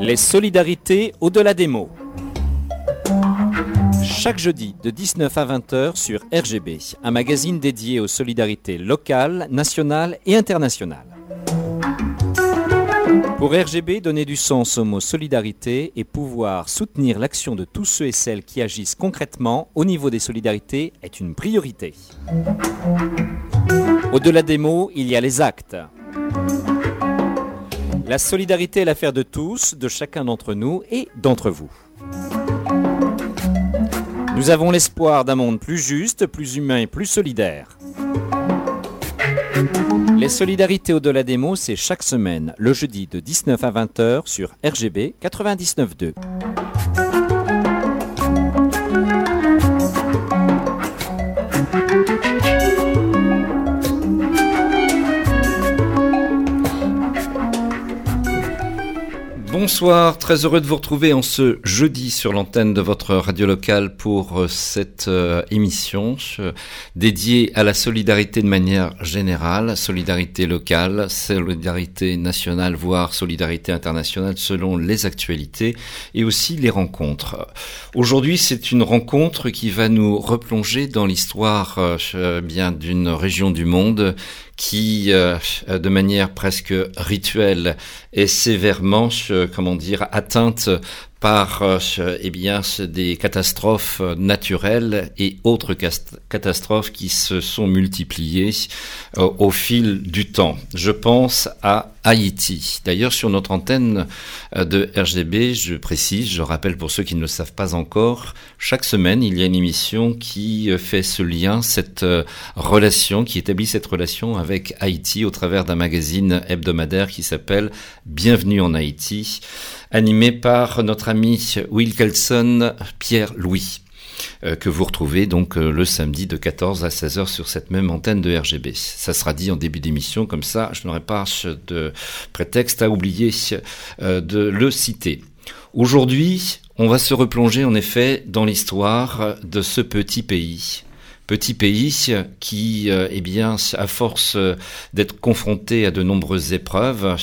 Les solidarités au-delà des mots. Chaque jeudi de 19 à 20h sur RGB, un magazine dédié aux solidarités locales, nationales et internationales. Pour RGB, donner du sens au mot solidarité et pouvoir soutenir l'action de tous ceux et celles qui agissent concrètement au niveau des solidarités est une priorité. Au-delà des mots, il y a les actes. La solidarité est l'affaire de tous, de chacun d'entre nous et d'entre vous. Nous avons l'espoir d'un monde plus juste, plus humain et plus solidaire. Les solidarités au-delà des mots, c'est chaque semaine, le jeudi de 19 à 20h sur RGB 99.2. Bonsoir, très heureux de vous retrouver en ce jeudi sur l'antenne de votre radio locale pour euh, cette euh, émission euh, dédiée à la solidarité de manière générale, solidarité locale, solidarité nationale, voire solidarité internationale selon les actualités et aussi les rencontres. Aujourd'hui, c'est une rencontre qui va nous replonger dans l'histoire bien d'une région du monde qui, euh, de manière presque rituelle, est sévèrement, comment dire, atteinte par euh, eh bien, des catastrophes naturelles et autres catastrophes qui se sont multipliées euh, au fil du temps. Je pense à Haïti. D'ailleurs, sur notre antenne euh, de RGB, je précise, je rappelle pour ceux qui ne le savent pas encore, chaque semaine, il y a une émission qui fait ce lien, cette relation, qui établit cette relation avec Haïti au travers d'un magazine hebdomadaire qui s'appelle Bienvenue en Haïti animé par notre ami Will Kelson Pierre-Louis euh, que vous retrouvez donc euh, le samedi de 14 à 16 heures sur cette même antenne de RGB. Ça sera dit en début d'émission, comme ça je n'aurai pas de prétexte à oublier euh, de le citer. Aujourd'hui, on va se replonger en effet dans l'histoire de ce petit pays petit pays qui, euh, eh bien, à force euh, d'être confronté à de nombreuses épreuves,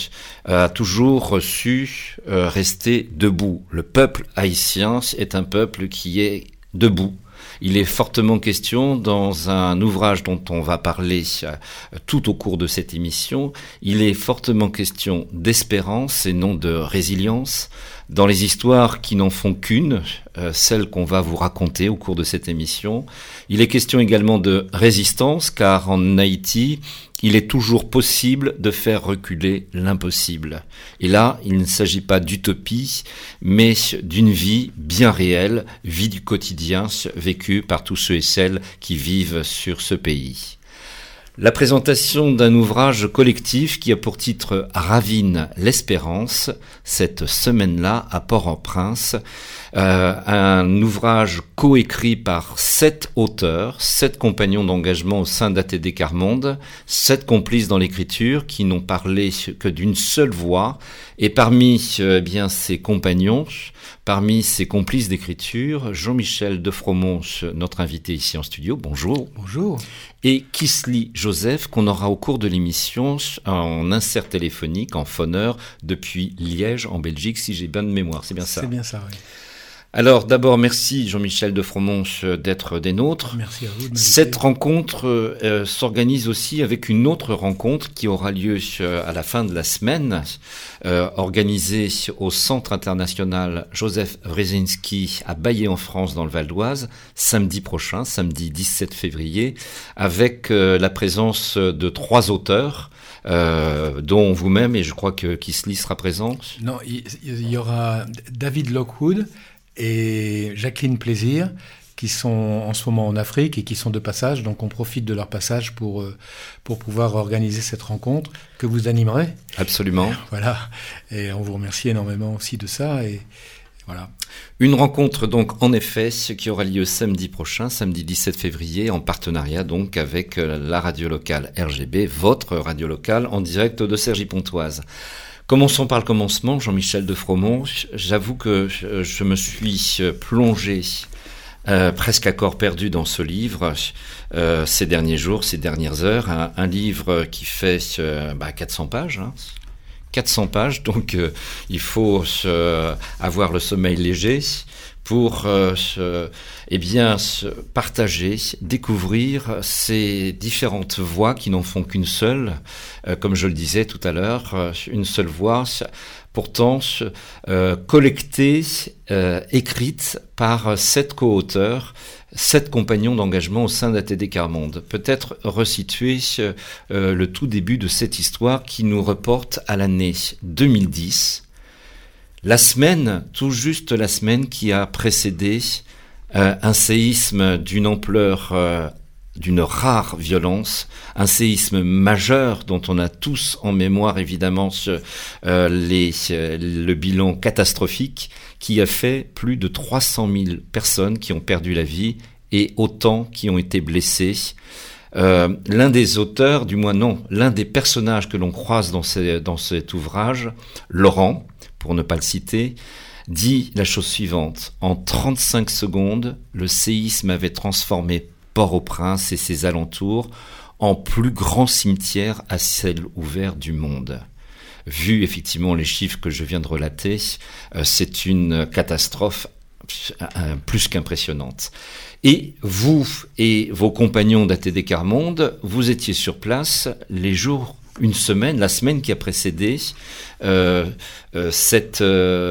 a toujours su euh, rester debout. Le peuple haïtien est un peuple qui est debout. Il est fortement question dans un ouvrage dont on va parler tout au cours de cette émission, il est fortement question d'espérance et non de résilience, dans les histoires qui n'en font qu'une, euh, celle qu'on va vous raconter au cours de cette émission. Il est question également de résistance, car en Haïti, il est toujours possible de faire reculer l'impossible. Et là, il ne s'agit pas d'utopie, mais d'une vie bien réelle, vie du quotidien vécue par tous ceux et celles qui vivent sur ce pays. La présentation d'un ouvrage collectif qui a pour titre Ravine l'espérance, cette semaine-là à Port-au-Prince, euh, un ouvrage coécrit par sept auteurs, sept compagnons d'engagement au sein d'ATD Carmonde, sept complices dans l'écriture qui n'ont parlé que d'une seule voix, et parmi euh, eh bien ces compagnons, parmi ces complices d'écriture, Jean-Michel de Fromont, notre invité ici en studio, bonjour. Bonjour. Et Kisly Joseph, qu'on aura au cours de l'émission en insert téléphonique, en phoneur, depuis Liège, en Belgique, si j'ai bonne mémoire. C'est bien ça C'est bien ça, oui. Alors d'abord, merci Jean-Michel de Fromont d'être des nôtres. Merci à vous. De Cette rencontre euh, s'organise aussi avec une autre rencontre qui aura lieu euh, à la fin de la semaine, euh, organisée au Centre international Joseph Wrezinski à Baillé en France dans le Val d'Oise, samedi prochain, samedi 17 février, avec la présence de trois auteurs. dont vous-même, et je crois que Kisly sera présent. Non, il y aura David Lockwood, et Jacqueline Plaisir, qui sont en ce moment en Afrique et qui sont de passage. Donc on profite de leur passage pour, euh, pour pouvoir organiser cette rencontre que vous animerez. Absolument. Voilà. Et on vous remercie énormément aussi de ça. Et voilà. Une rencontre donc en effet qui aura lieu samedi prochain, samedi 17 février, en partenariat donc avec euh, la radio locale RGB, votre radio locale en direct de Sergi Pontoise. Commençons par le commencement, Jean-Michel de Fromont. J'avoue que je me suis plongé euh, presque à corps perdu dans ce livre euh, ces derniers jours, ces dernières heures. Un, livre qui fait bah, 400 pages. Hein. 400 pages, donc il faut avoir le sommeil léger pour eh bien, partager, découvrir ces différentes voix qui n'en font qu'une seule, comme je le disais tout à l'heure, une seule voix pourtant euh, collectée, euh, écrite par sept co-auteurs, sept compagnons d'engagement au sein d'ATD Carmonde. Peut-être resituer euh, le tout début de cette histoire qui nous reporte à l'année 2010, la semaine, tout juste la semaine qui a précédé un séisme d'une ampleur d'une rare violence, un séisme majeur dont on a tous en mémoire évidemment euh, euh, le bilan catastrophique qui a fait plus de 300 000 personnes qui ont perdu la vie et autant qui ont été blessées. Euh, l'un des auteurs, du moins non, l'un des personnages que l'on croise dans cet ouvrage, Laurent, pour ne pas le citer, dit la chose suivante. En 35 secondes, le séisme avait transformé Port-au-Prince et ses alentours en plus grand cimetière à ciel ouvert du monde. Vu effectivement les chiffres que je viens de relater, euh, c'est une catastrophe euh, plus qu'impressionnante. Et vous et vos compagnons d'ATD Carmonde, vous étiez sur place les jours, une semaine, la semaine qui a précédé euh, cette,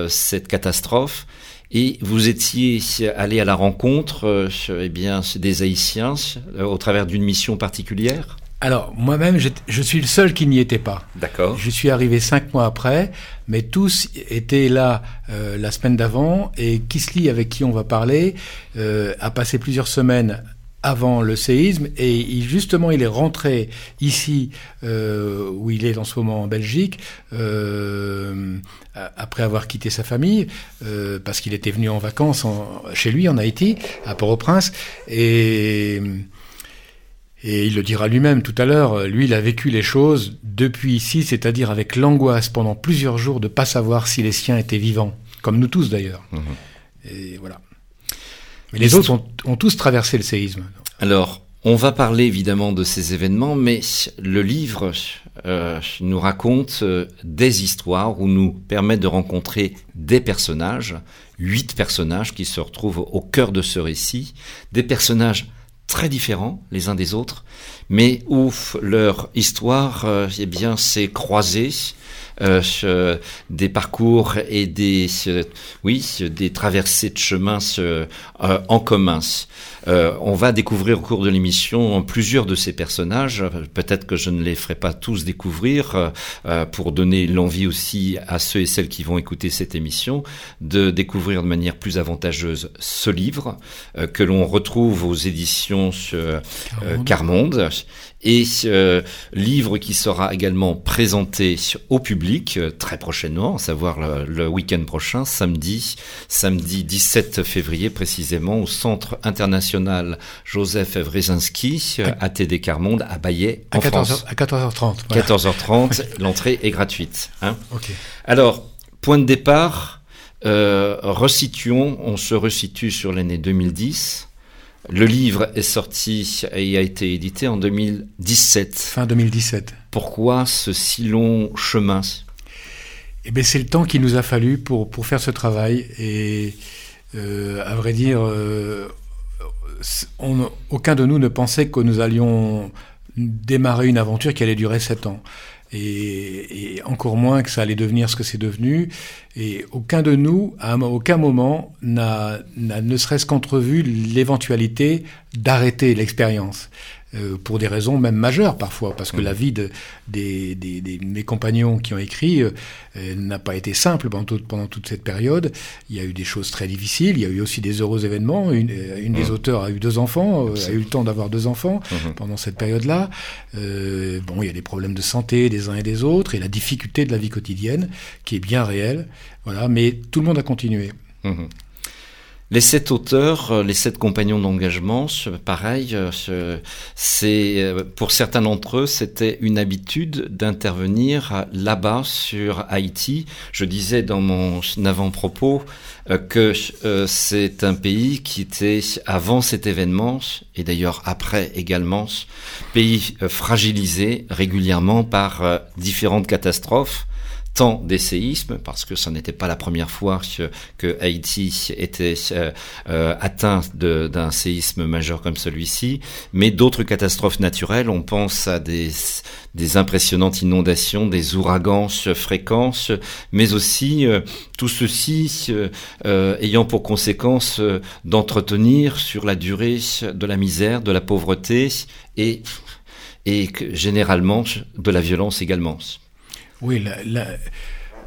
cette catastrophe. Et vous étiez allé à la rencontre euh, eh bien, des Haïtiens euh, au travers d'une mission particulière? Alors, moi-même, je, suis le seul qui n'y était pas. D'accord. Je suis arrivé cinq mois après, mais tous étaient là euh, la semaine d'avant, et Kisly, avec qui on va parler, a passé plusieurs semaines avant le séisme et justement il est rentré ici euh, où il est en ce moment en Belgique euh, après avoir quitté sa famille euh, parce qu'il était venu en vacances chez lui en Haïti à Port-au-Prince et et il le dira lui-même tout à l'heure, lui il a vécu les choses depuis ici, c'est-à-dire avec l'angoisse pendant plusieurs jours de pas savoir si les siens étaient vivants, comme nous tous d'ailleurs. Mmh. Et voilà. Mais les autres ont, tous traversé le séisme. Alors, on va parler évidemment de ces événements, mais le livre euh, nous raconte euh, des histoires ou nous permet de rencontrer des personnages, huit personnages qui se retrouvent au cœur de ce récit, des personnages très différents les uns des autres, mais où leur histoire euh, eh bien s'est croisée euh, des parcours et des, oui, des traversées de chemins euh, en commun. Euh, on va découvrir au cours de l'émission plusieurs de ces personnages. Peut-être que je ne les ferai pas tous découvrir pour donner l'envie aussi à ceux et celles qui vont écouter cette émission de découvrir de manière plus avantageuse ce livre que l'on retrouve aux éditions Carmonde et euh, livre qui sera également présenté au public euh, très prochainement, à savoir le, week-end prochain, samedi, samedi 17 février précisément, au Centre international Joseph Wrezinski, euh, à TD Carmonde, à Bayet, en France. À 14h30. 14h30, l'entrée est gratuite. Hein Alors, point de départ, euh, resituons, on se resitue sur l'année 2010. Le livre est sorti et a été édité en 2017. Fin 2017. Pourquoi ce si long chemin? Eh bien, c'est le temps qu'il nous a fallu pour, pour faire ce travail. Et euh, à vrai dire, euh, aucun de nous ne pensait que nous allions démarrer une aventure qui allait durer sept ans et, encore moins que ça allait devenir ce que c'est devenu. Et aucun de nous, à aucun moment, n'a ne serait-ce qu'entrevu l'éventualité d'arrêter l'expérience. Euh, pour des raisons même majeures parfois, parce que mm. la vie de, des, des, mes compagnons qui ont écrit euh, euh, n'a pas été simple pendant, pendant, toute cette période. Il y a eu des choses très difficiles, il y a eu aussi des heureux événements. Une, une des mm. auteurs a eu deux enfants, a eu le temps d'avoir deux enfants mm-hmm. pendant cette période-là. bon, il y a des problèmes de santé des uns et des autres, et la difficulté de la vie quotidienne qui est bien réelle. Voilà, mais tout le monde a continué. Mm-hmm. Les sept auteurs, euh, les sept compagnons d'engagement, pareil, euh, c'est euh, pour certains d'entre eux, c'était une habitude d'intervenir là-bas sur Haïti. Je disais dans mon avant-propos que c'est un pays qui était avant cet événement et d'ailleurs après également pays fragilisé régulièrement par différentes catastrophes tant des séismes, parce que ce n'était pas la première fois que, Haïti était euh, euh, atteint d'un séisme majeur comme celui-ci, mais d'autres catastrophes naturelles. On pense à des, des impressionnantes inondations, des ouragans fréquents, mais aussi euh, tout ceci ayant pour conséquence d'entretenir sur la durée de la misère, de la pauvreté et, et généralement de la violence également. Oui,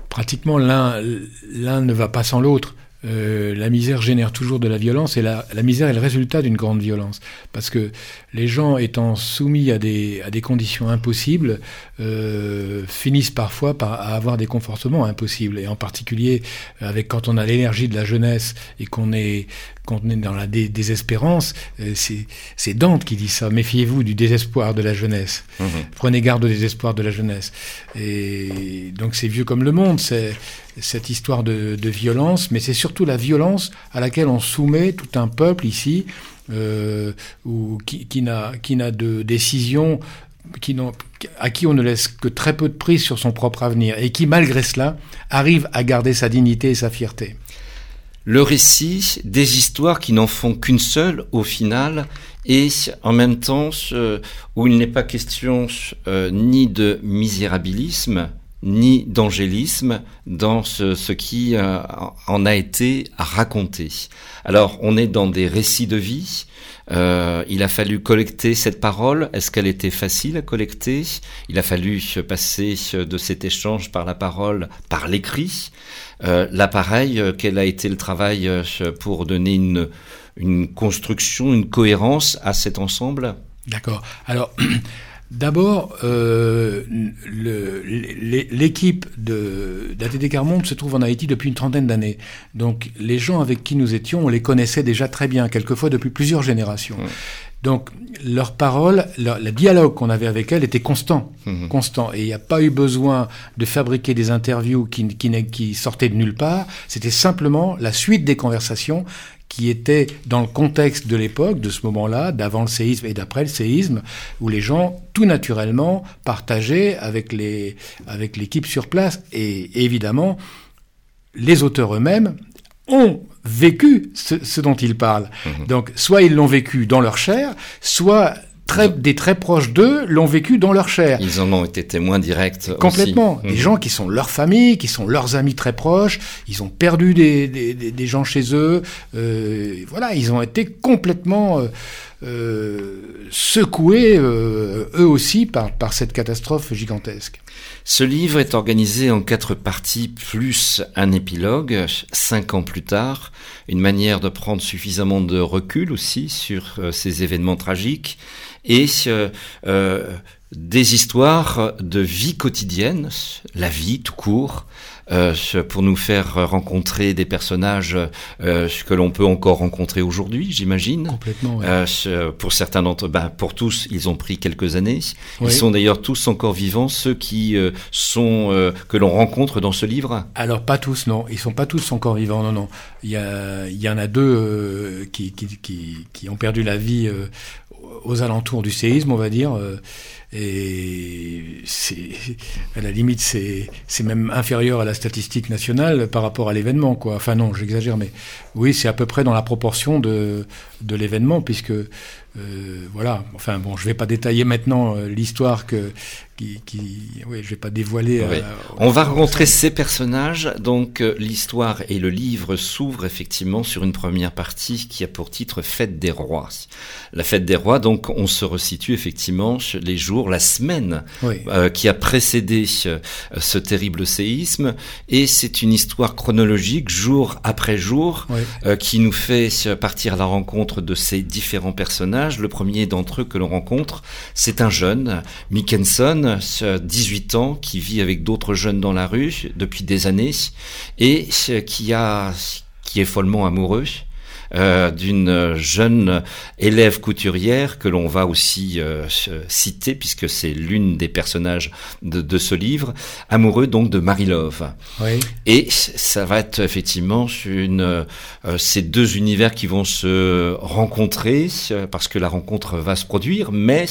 pratiquement l'un ne va pas sans l'autre. Euh, la misère génère toujours de la violence et la, misère est le résultat d'une grande violence. Parce que les gens étant soumis à des, à des conditions impossibles euh, finissent parfois par avoir des confortements impossibles. Et en particulier avec quand on a l'énergie de la jeunesse et qu'on est, qu'on est dans la désespérance, euh, c'est Dante qui dit ça. Méfiez-vous du désespoir de la jeunesse. Mmh. Prenez garde au désespoir de la jeunesse. Et donc c'est vieux comme le monde. C'est cette histoire de, violence, mais c'est surtout la violence à laquelle on soumet tout un peuple ici, euh, ou qui, qui n'a de décision qui à qui on ne laisse que très peu de prise sur son propre avenir et qui, malgré cela, arrive à garder sa dignité et sa fierté. Le récit des histoires qui n'en font qu'une seule au final et en même temps où il n'est pas question euh, ni de misérabilisme, ni d'angélisme dans ce, qui euh, en a été raconté. Alors, on est dans des récits de vie. Euh, il a fallu collecter cette parole. Est-ce qu'elle était facile à collecter? Il a fallu passer de cet échange par la parole, par l'écrit. Euh, là, pareil, quel a été le travail pour donner une, une construction, une cohérence à cet ensemble? D'accord. Alors, D'abord, euh, l'équipe d'ATD Carmonde se trouve en Haïti depuis une trentaine d'années. Donc les gens avec qui nous étions, on les connaissait déjà très bien, quelquefois depuis plusieurs générations. Donc leur parole, le dialogue qu'on avait avec elles était constant, mmh. constant. Et il n'y a pas eu besoin de fabriquer des interviews qui, qui, qui sortaient de nulle part. C'était simplement la suite des conversations qui était dans le contexte de l'époque, de ce moment-là, d'avant le séisme et d'après le séisme, où les gens, tout naturellement, partageaient avec les avec l'équipe sur place. Et évidemment, les auteurs eux-mêmes ont vécu ce, dont ils parlent. Mmh. Donc, soit ils l'ont vécu dans leur chair, soit des très proches d'eux l'ont vécu dans leur chair. Ils en ont été témoins directs. Complètement. Des mhm. gens qui sont leur famille, qui sont leurs amis très proches. Ils ont perdu des, des, des gens chez eux. Euh, voilà, ils ont été complètement euh, euh secoués, euh, eux aussi, par, par cette catastrophe gigantesque. Ce livre est organisé en quatre parties plus un épilogue, cinq ans plus tard, une manière de prendre suffisamment de recul aussi sur ces événements tragiques et euh, euh, des histoires de vie quotidienne, la vie tout court, euh, pour nous faire rencontrer des personnages euh, que l'on peut encore rencontrer aujourd'hui, j'imagine. Complètement. Euh, pour certains d'entre, ben, pour tous, ils ont pris quelques années. Ils sont d'ailleurs tous encore vivants, ceux qui euh, sont euh, que l'on rencontre dans ce livre. Alors pas tous, non. Ils sont pas tous encore vivants, non, non. Il y, a, il y en a deux qui, qui, qui, qui, ont perdu la vie aux alentours du séisme, on va dire. Euh, et à la limite, c'est, même inférieur à la statistique nationale par rapport à l'événement. Enfin non, j'exagère, mais oui, c'est à peu près dans la proportion de, de l'événement, puisque euh, voilà. Enfin bon, je vais pas détailler maintenant euh, l'histoire que qui, qui, oui, je vais pas dévoiler. Euh, On va rencontrer ces personnages. Donc l'histoire et le livre s'ouvrent effectivement sur une première partie qui a pour titre Fête des rois. La Fête des rois. Donc on se resitue effectivement les jours, la semaine qui a précédé ce terrible séisme, et c'est une histoire chronologique jour après jour qui nous fait partir à la rencontre de ces différents personnages le premier d'entre eux que l'on rencontre, c'est un jeune, Mickenson, 18 ans, qui vit avec d'autres jeunes dans la rue depuis des années et qui a qui est follement amoureux euh, d'une jeune élève couturière que l'on va aussi euh, citer puisque c'est l'une des personnages de, de, ce livre, amoureux donc de Marie-Love. Oui. Et ça va être effectivement une, euh, ces deux univers qui vont se rencontrer parce que la rencontre va se produire, mais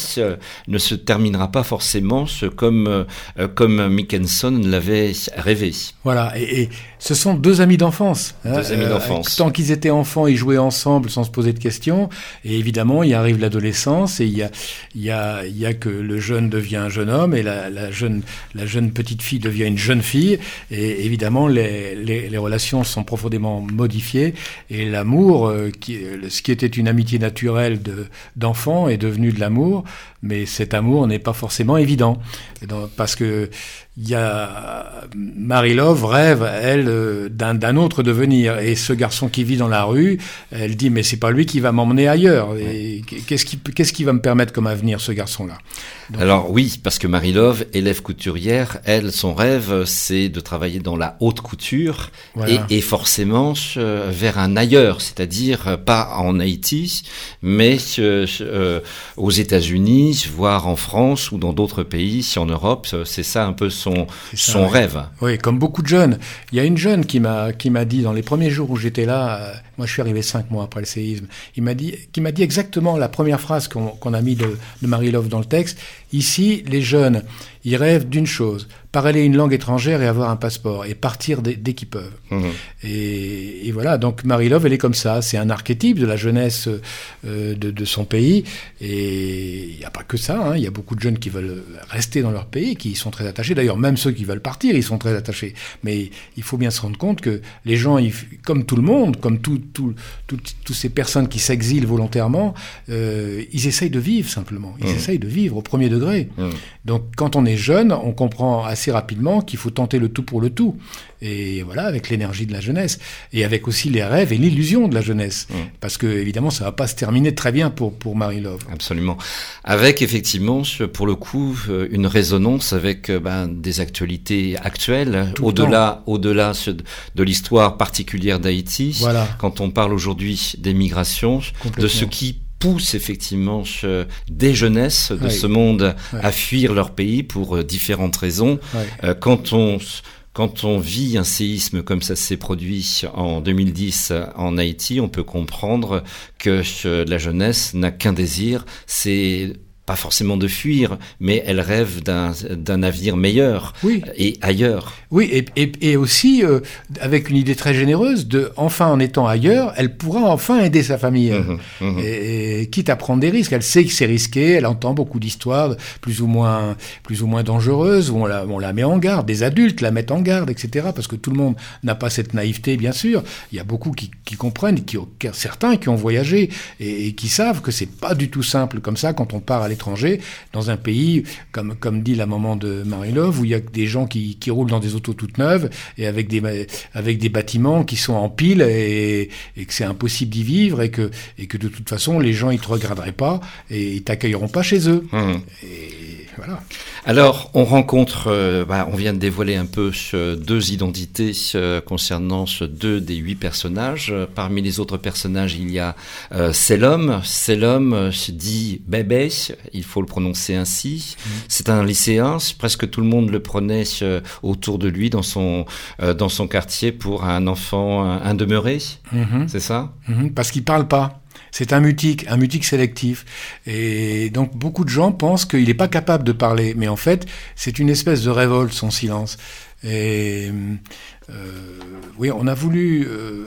ne se terminera pas forcément comme, comme Mickenson l'avait rêvé. Voilà, et, et, ce sont deux amis d'enfance. Hein, deux amis d'enfance. tant qu'ils étaient enfants, ils jouaient ensemble sans se poser de questions. Et évidemment, il arrive l'adolescence et il y a, il y, a, il y a que le jeune devient un jeune homme et la, la, jeune, la jeune petite fille devient une jeune fille. Et évidemment, les, les, les relations sont profondément modifiées. Et l'amour, euh, qui, ce qui était une amitié naturelle d'enfant, est devenu de l'amour. Mais cet amour n'est pas forcément évident. Parce que il y a Marie-Love rêve, elle, euh, d'un autre devenir. Et ce garçon qui vit dans la rue, elle dit, mais c'est pas lui qui va m'emmener ailleurs. Et qu'est-ce qui, qu'est-ce qui va me permettre comme avenir, ce garçon-là? Alors oui, parce que Marie-Love, élève couturière, elle, son rêve, c'est de travailler dans la haute couture voilà. et, et, forcément euh, vers un ailleurs, c'est-à-dire euh, pas en Haïti, mais euh, aux États-Unis, voire en France ou dans d'autres pays, en Europe. C'est ça un peu son, ça, son oui. rêve. Oui, comme beaucoup de jeunes. Il y a une jeune qui m'a qui m'a dit dans les premiers jours où j'étais là, euh, moi je suis arrivé cinq mois après le séisme, il m'a dit qui m'a dit exactement la première phrase qu'on qu a mis de, de Marie Love dans le texte. Ici, les jeunes, ils rêvent d'une chose parler une langue étrangère et avoir un passeport et partir dès, dès qu'ils peuvent. Mmh. Et, et, voilà, donc Marie Love, elle est comme ça. C'est un archétype de la jeunesse euh, de, de, son pays. Et il n'y a pas que ça. Hein. Il y a beaucoup de jeunes qui veulent rester dans leur pays, qui y sont très attachés. D'ailleurs, même ceux qui veulent partir, ils sont très attachés. Mais il faut bien se rendre compte que les gens, ils, comme tout le monde, comme tout, tout, tout, ces personnes qui s'exilent volontairement, euh, ils essayent de vivre simplement. Ils mmh. essayent de vivre au premier degré. Mmh. Donc, quand on est jeune, on comprend assez rapidement qu'il faut tenter le tout pour le tout. Et voilà, avec l'énergie de la jeunesse. Et avec aussi les rêves et l'illusion de la jeunesse. Mmh. Parce que, évidemment, ça va pas se terminer très bien pour, pour Marie Love. Absolument. Avec, effectivement, pour le coup, euh, une résonance avec euh, ben, des actualités actuelles, au-delà, au-delà de l'histoire particulière d'Haïti. Voilà. Quand on parle aujourd'hui des migrations, de ce qui pousse effectivement des jeunesses de oui. ce monde oui. à fuir leur pays pour euh, différentes raisons. Oui. Quand on quand on vit un séisme comme ça s'est produit en 2010 en Haïti, on peut comprendre que la jeunesse n'a qu'un désir, c'est pas forcément de fuir, mais elle rêve d'un avenir meilleur oui. et ailleurs. Oui, et, et, et aussi euh, avec une idée très généreuse de, enfin en étant ailleurs, elle pourra enfin aider sa famille. Mmh, mmh. Et, et, quitte à prendre des risques, elle sait que c'est risqué, elle entend beaucoup d'histoires plus ou moins, plus ou moins dangereuses, où on la, on la met en garde, des adultes la mettent en garde, etc. Parce que tout le monde n'a pas cette naïveté, bien sûr. Il y a beaucoup qui, qui comprennent, qui, certains qui ont voyagé et, et qui savent que c'est pas du tout simple comme ça quand on part à l'étranger, dans un pays, comme, comme dit la maman de Marie-Love, où il y a des gens qui, qui, roulent dans des autos toutes neuves et avec des, avec des bâtiments qui sont en pile et, et que c'est impossible d'y vivre et que, et que de toute façon, les gens, ils te regarderaient pas et ils t'accueilleront pas chez eux. Mmh. Et voilà. Alors, on rencontre, euh, bah, on vient de dévoiler un peu deux identités euh, concernant ce deux des huit personnages. Parmi les autres personnages, il y a euh, C'est l'homme. C'est l'homme se dit bébé, il faut le prononcer ainsi. Mmh. C'est un lycéen, presque tout le monde le prenait autour de lui dans son, euh, dans son quartier pour un enfant, un, un demeuré. Mmh. C'est ça? Mmh, Parce qu'il parle pas. C'est un mutique, un mutique sélectif. Et donc beaucoup de gens pensent qu'il n'est pas capable de parler, mais en fait, c'est une espèce de révolte, son silence. Et euh, oui, on a voulu. Euh,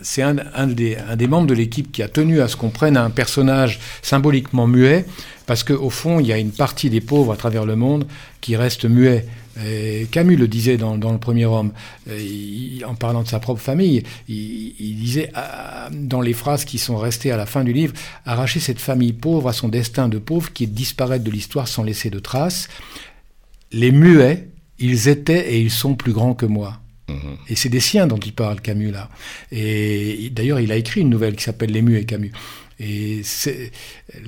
c'est un, des, un des membres de l'équipe qui a tenu à ce qu'on prenne un personnage symboliquement muet, parce qu'au fond, il y a une partie des pauvres à travers le monde qui reste muet. Et Camus le disait dans, dans le premier homme, il, en parlant de sa propre famille, il, il disait ah, dans les phrases qui sont restées à la fin du livre, arracher cette famille pauvre à son destin de pauvre qui est de disparaître de l'histoire sans laisser de traces. Les muets, ils étaient et ils sont plus grands que moi. Mmh. Et c'est des siens dont il parle, Camus, là. Et d'ailleurs, il a écrit une nouvelle qui s'appelle Les muets, Camus. Et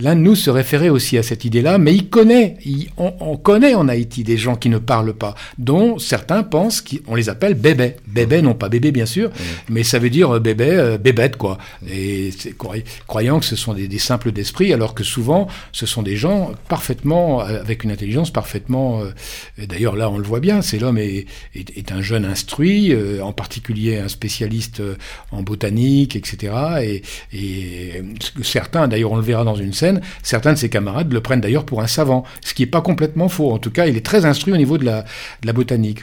l'un de nous se référait aussi à cette idée-là, mais il connaît, on, connaît en Haïti des gens qui ne parlent pas, dont certains pensent qu'on les appelle bébés. Bébés, non pas bébé bien sûr, mais ça veut dire bébé, euh, bébête quoi. Et croyant que ce sont des, simples d'esprit, alors que souvent ce sont des gens parfaitement, avec une intelligence parfaitement. Euh, d'ailleurs là on le voit bien, c'est l'homme est, est, un jeune instruit, euh, en particulier un spécialiste en botanique, etc. Et, et certains, d'ailleurs on le verra dans une scène, certains de ses camarades le prennent d'ailleurs pour un savant, ce qui n'est pas complètement faux. En tout cas, il est très instruit au niveau de la, botanique.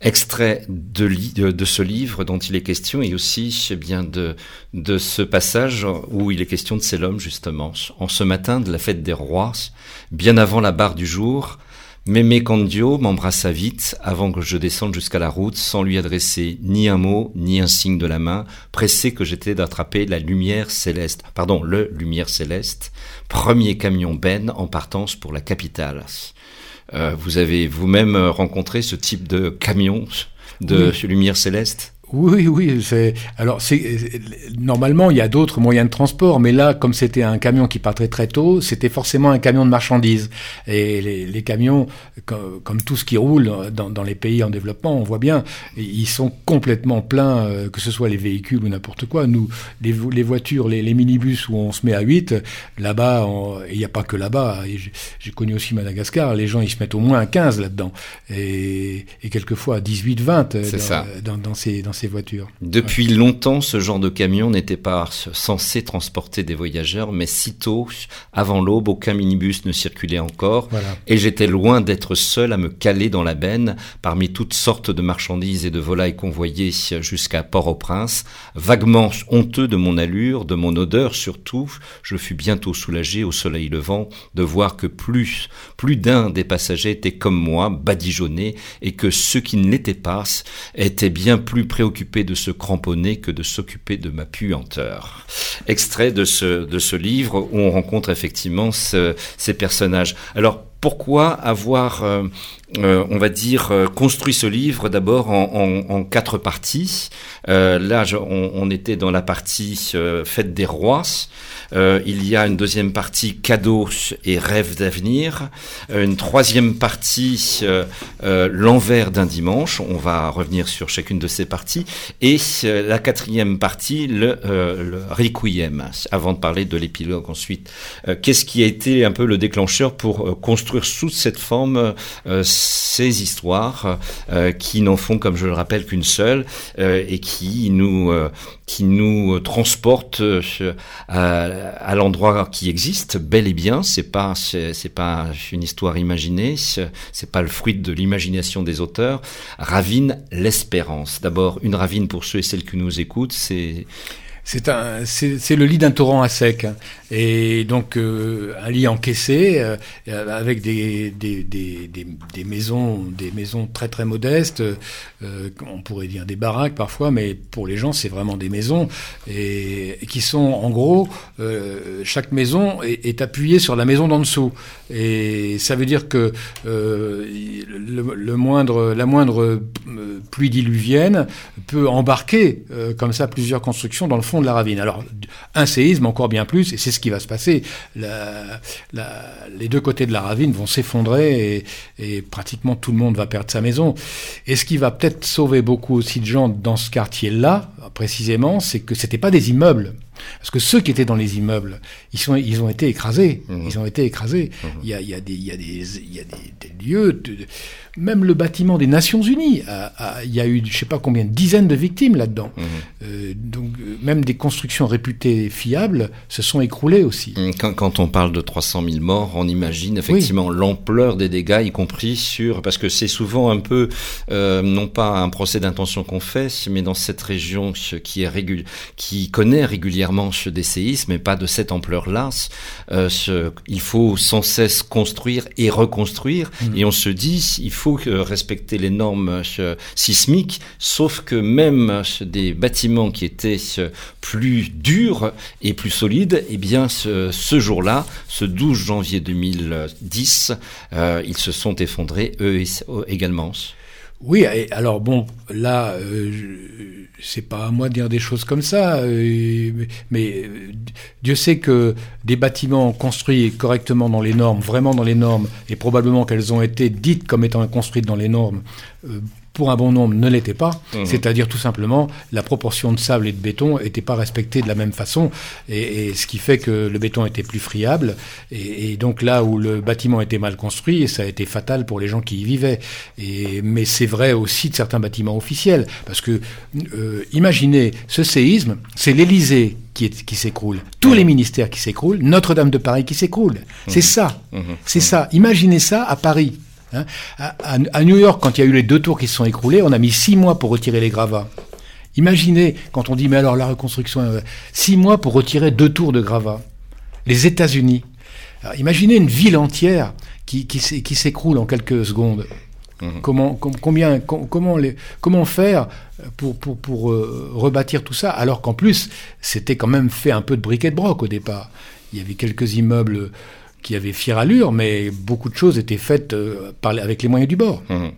Extrait de, ce livre dont il est question et aussi eh bien de, de ce passage où il est question de l'homme justement. En ce matin de la fête des rois, bien avant la barre du jour, Mémé Candio m'embrassa vite avant que je descende jusqu'à la route sans lui adresser ni un mot ni un signe de la main, pressé que j'étais d'attraper la lumière céleste, pardon, le lumière céleste, premier camion Ben en partance pour la capitale. Euh, vous avez vous-même rencontré ce type de camion de lumière céleste? Oui, oui. C'est alors c'est normalement il y a d'autres moyens de transport, mais là comme c'était un camion qui partait très tôt, c'était forcément un camion de marchandises. Et les, les camions, comme, comme, tout ce qui roule dans, dans, les pays en développement, on voit bien, ils sont complètement pleins, euh, que ce soit les véhicules ou n'importe quoi. Nous, les, les voitures, les, les, minibus où on se met à 8, là-bas, il n'y a pas que là-bas. J'ai connu aussi Madagascar, les gens ils se mettent au moins à 15 là-dedans, et, et quelquefois à 18, 20 dans, dans, dans ces dans ces voitures. Depuis longtemps, ce genre de camion n'était pas censé transporter des voyageurs, mais sitôt, avant l'aube, aucun minibus ne circulait encore, et j'étais loin d'être seul à me caler dans la benne parmi toutes sortes de marchandises et de volailles convoyées jusqu'à Port-au-Prince. Vaguement honteux de mon allure, de mon odeur surtout, je fus bientôt soulagé au soleil levant de voir que plus, plus d'un des passagers était comme moi, badigeonnés, et que ceux qui ne l'étaient pas étaient bien plus préoccupés de se cramponner que de s'occuper de ma puanteur. Extrait de ce, de ce livre où on rencontre effectivement ces personnages. Alors, pourquoi avoir, euh, euh, on va dire, euh, construit ce livre d'abord en, quatre parties Là, on, on, était dans la partie Fête des rois. Euh, il y a une deuxième partie cadeaux et rêves d'avenir. Euh, une troisième partie euh, l'envers d'un dimanche. On va revenir sur chacune de ces parties. Et la quatrième partie le, le requiem. Avant de parler de l'épilogue ensuite. Qu'est-ce qui a été un peu le déclencheur pour construire sous cette forme ces histoires qui n'en font, comme je le rappelle, qu'une seule et qui nous qui nous transportent à à l'endroit qui existe bel et bien. C'est pas c'est pas une histoire imaginée, c'est pas le fruit de l'imagination des auteurs. Ravine l'espérance. D'abord une ravine pour ceux et celles qui nous écoutent, c'est c'est un, c'est le lit d'un torrent à sec, et donc euh, un lit encaissé euh, avec des des, des, des, maisons, des maisons très très modestes. Euh, on pourrait dire des baraques parfois, mais pour les gens c'est vraiment des maisons. Et, qui sont en gros chaque maison est, est, appuyée sur la maison d'en dessous, et ça veut dire que le, le, moindre la moindre pluie diluvienne peut embarquer comme ça plusieurs constructions dans le de la ravine. Alors, un séisme, encore bien plus, et c'est ce qui va se passer. les deux côtés de la ravine vont s'effondrer et, pratiquement tout le monde va perdre sa maison. Et ce qui va peut-être sauver beaucoup aussi de gens dans ce quartier-là, précisément, c'est que c'était pas des immeubles. Parce que ceux qui étaient dans les immeubles, ils, sont, ils ont été écrasés. Mmh. Ils ont été écrasés. Mmh. Il, y a, il, y a des, il, y a des, il y a des, lieux, de, même le bâtiment des Nations Unies, il y a eu je sais pas combien dizaines de victimes là-dedans. Mmh. Euh, donc euh, même des constructions réputées fiables se sont écroulées aussi. Quand, quand on parle de 300 000 morts, on imagine effectivement l'ampleur des dégâts, y compris sur... Parce que c'est souvent un peu, euh, non pas un procès d'intention qu'on fait, mais dans cette région qui, est régul... qui connaît régulièrement des séismes, mais pas de cette ampleur-là. Euh, il faut sans cesse construire et reconstruire, mmh. et on se dit, il faut respecter les normes euh, sismiques, sauf que même euh, des bâtiments qui étaient plus durs et plus solides, eh bien, ce, ce jour-là, ce 12 janvier 2010, ils se sont effondrés eux également. Oui, alors bon, là, euh, c'est pas à moi de dire des choses comme ça, euh, mais, euh, Dieu sait que des bâtiments construits correctement dans les normes, vraiment dans les normes, et probablement qu'elles ont été dites comme étant construites dans les normes, pour un bon nombre, ne l'était pas. Mmh. C'est-à-dire tout simplement, la proportion de sable et de béton n'était pas respectée de la même façon, et, ce qui fait que le béton était plus friable, et, donc là où le bâtiment était mal construit, ça a été fatal pour les gens qui y vivaient. Et, mais c'est vrai aussi de certains bâtiments officiels, parce que euh, imaginez ce séisme, c'est l'Élysée qui, qui s'écroule, tous les ministères qui s'écroulent, Notre-Dame de Paris qui s'écroule. C'est mmh. ça, mmh. c'est ça. Imaginez ça à Paris. Hein. à, New York, quand il y a eu les deux tours qui se sont écroulées, on a mis six mois pour retirer les gravats. Imaginez, quand on dit, mais alors la reconstruction, euh, six mois pour retirer deux tours de gravats. Les États-Unis. Imaginez une ville entière qui, qui, s'écroule en quelques secondes. Mhm. Comment, combien, comment, les, comment faire pour, pour, pour euh, rebâtir tout ça alors qu'en plus, c'était quand même fait un peu de briquet de broc au départ. Il y avait quelques immeubles qui avait fière allure, mais beaucoup de choses étaient faites euh, avec les moyens du bord. Mmh.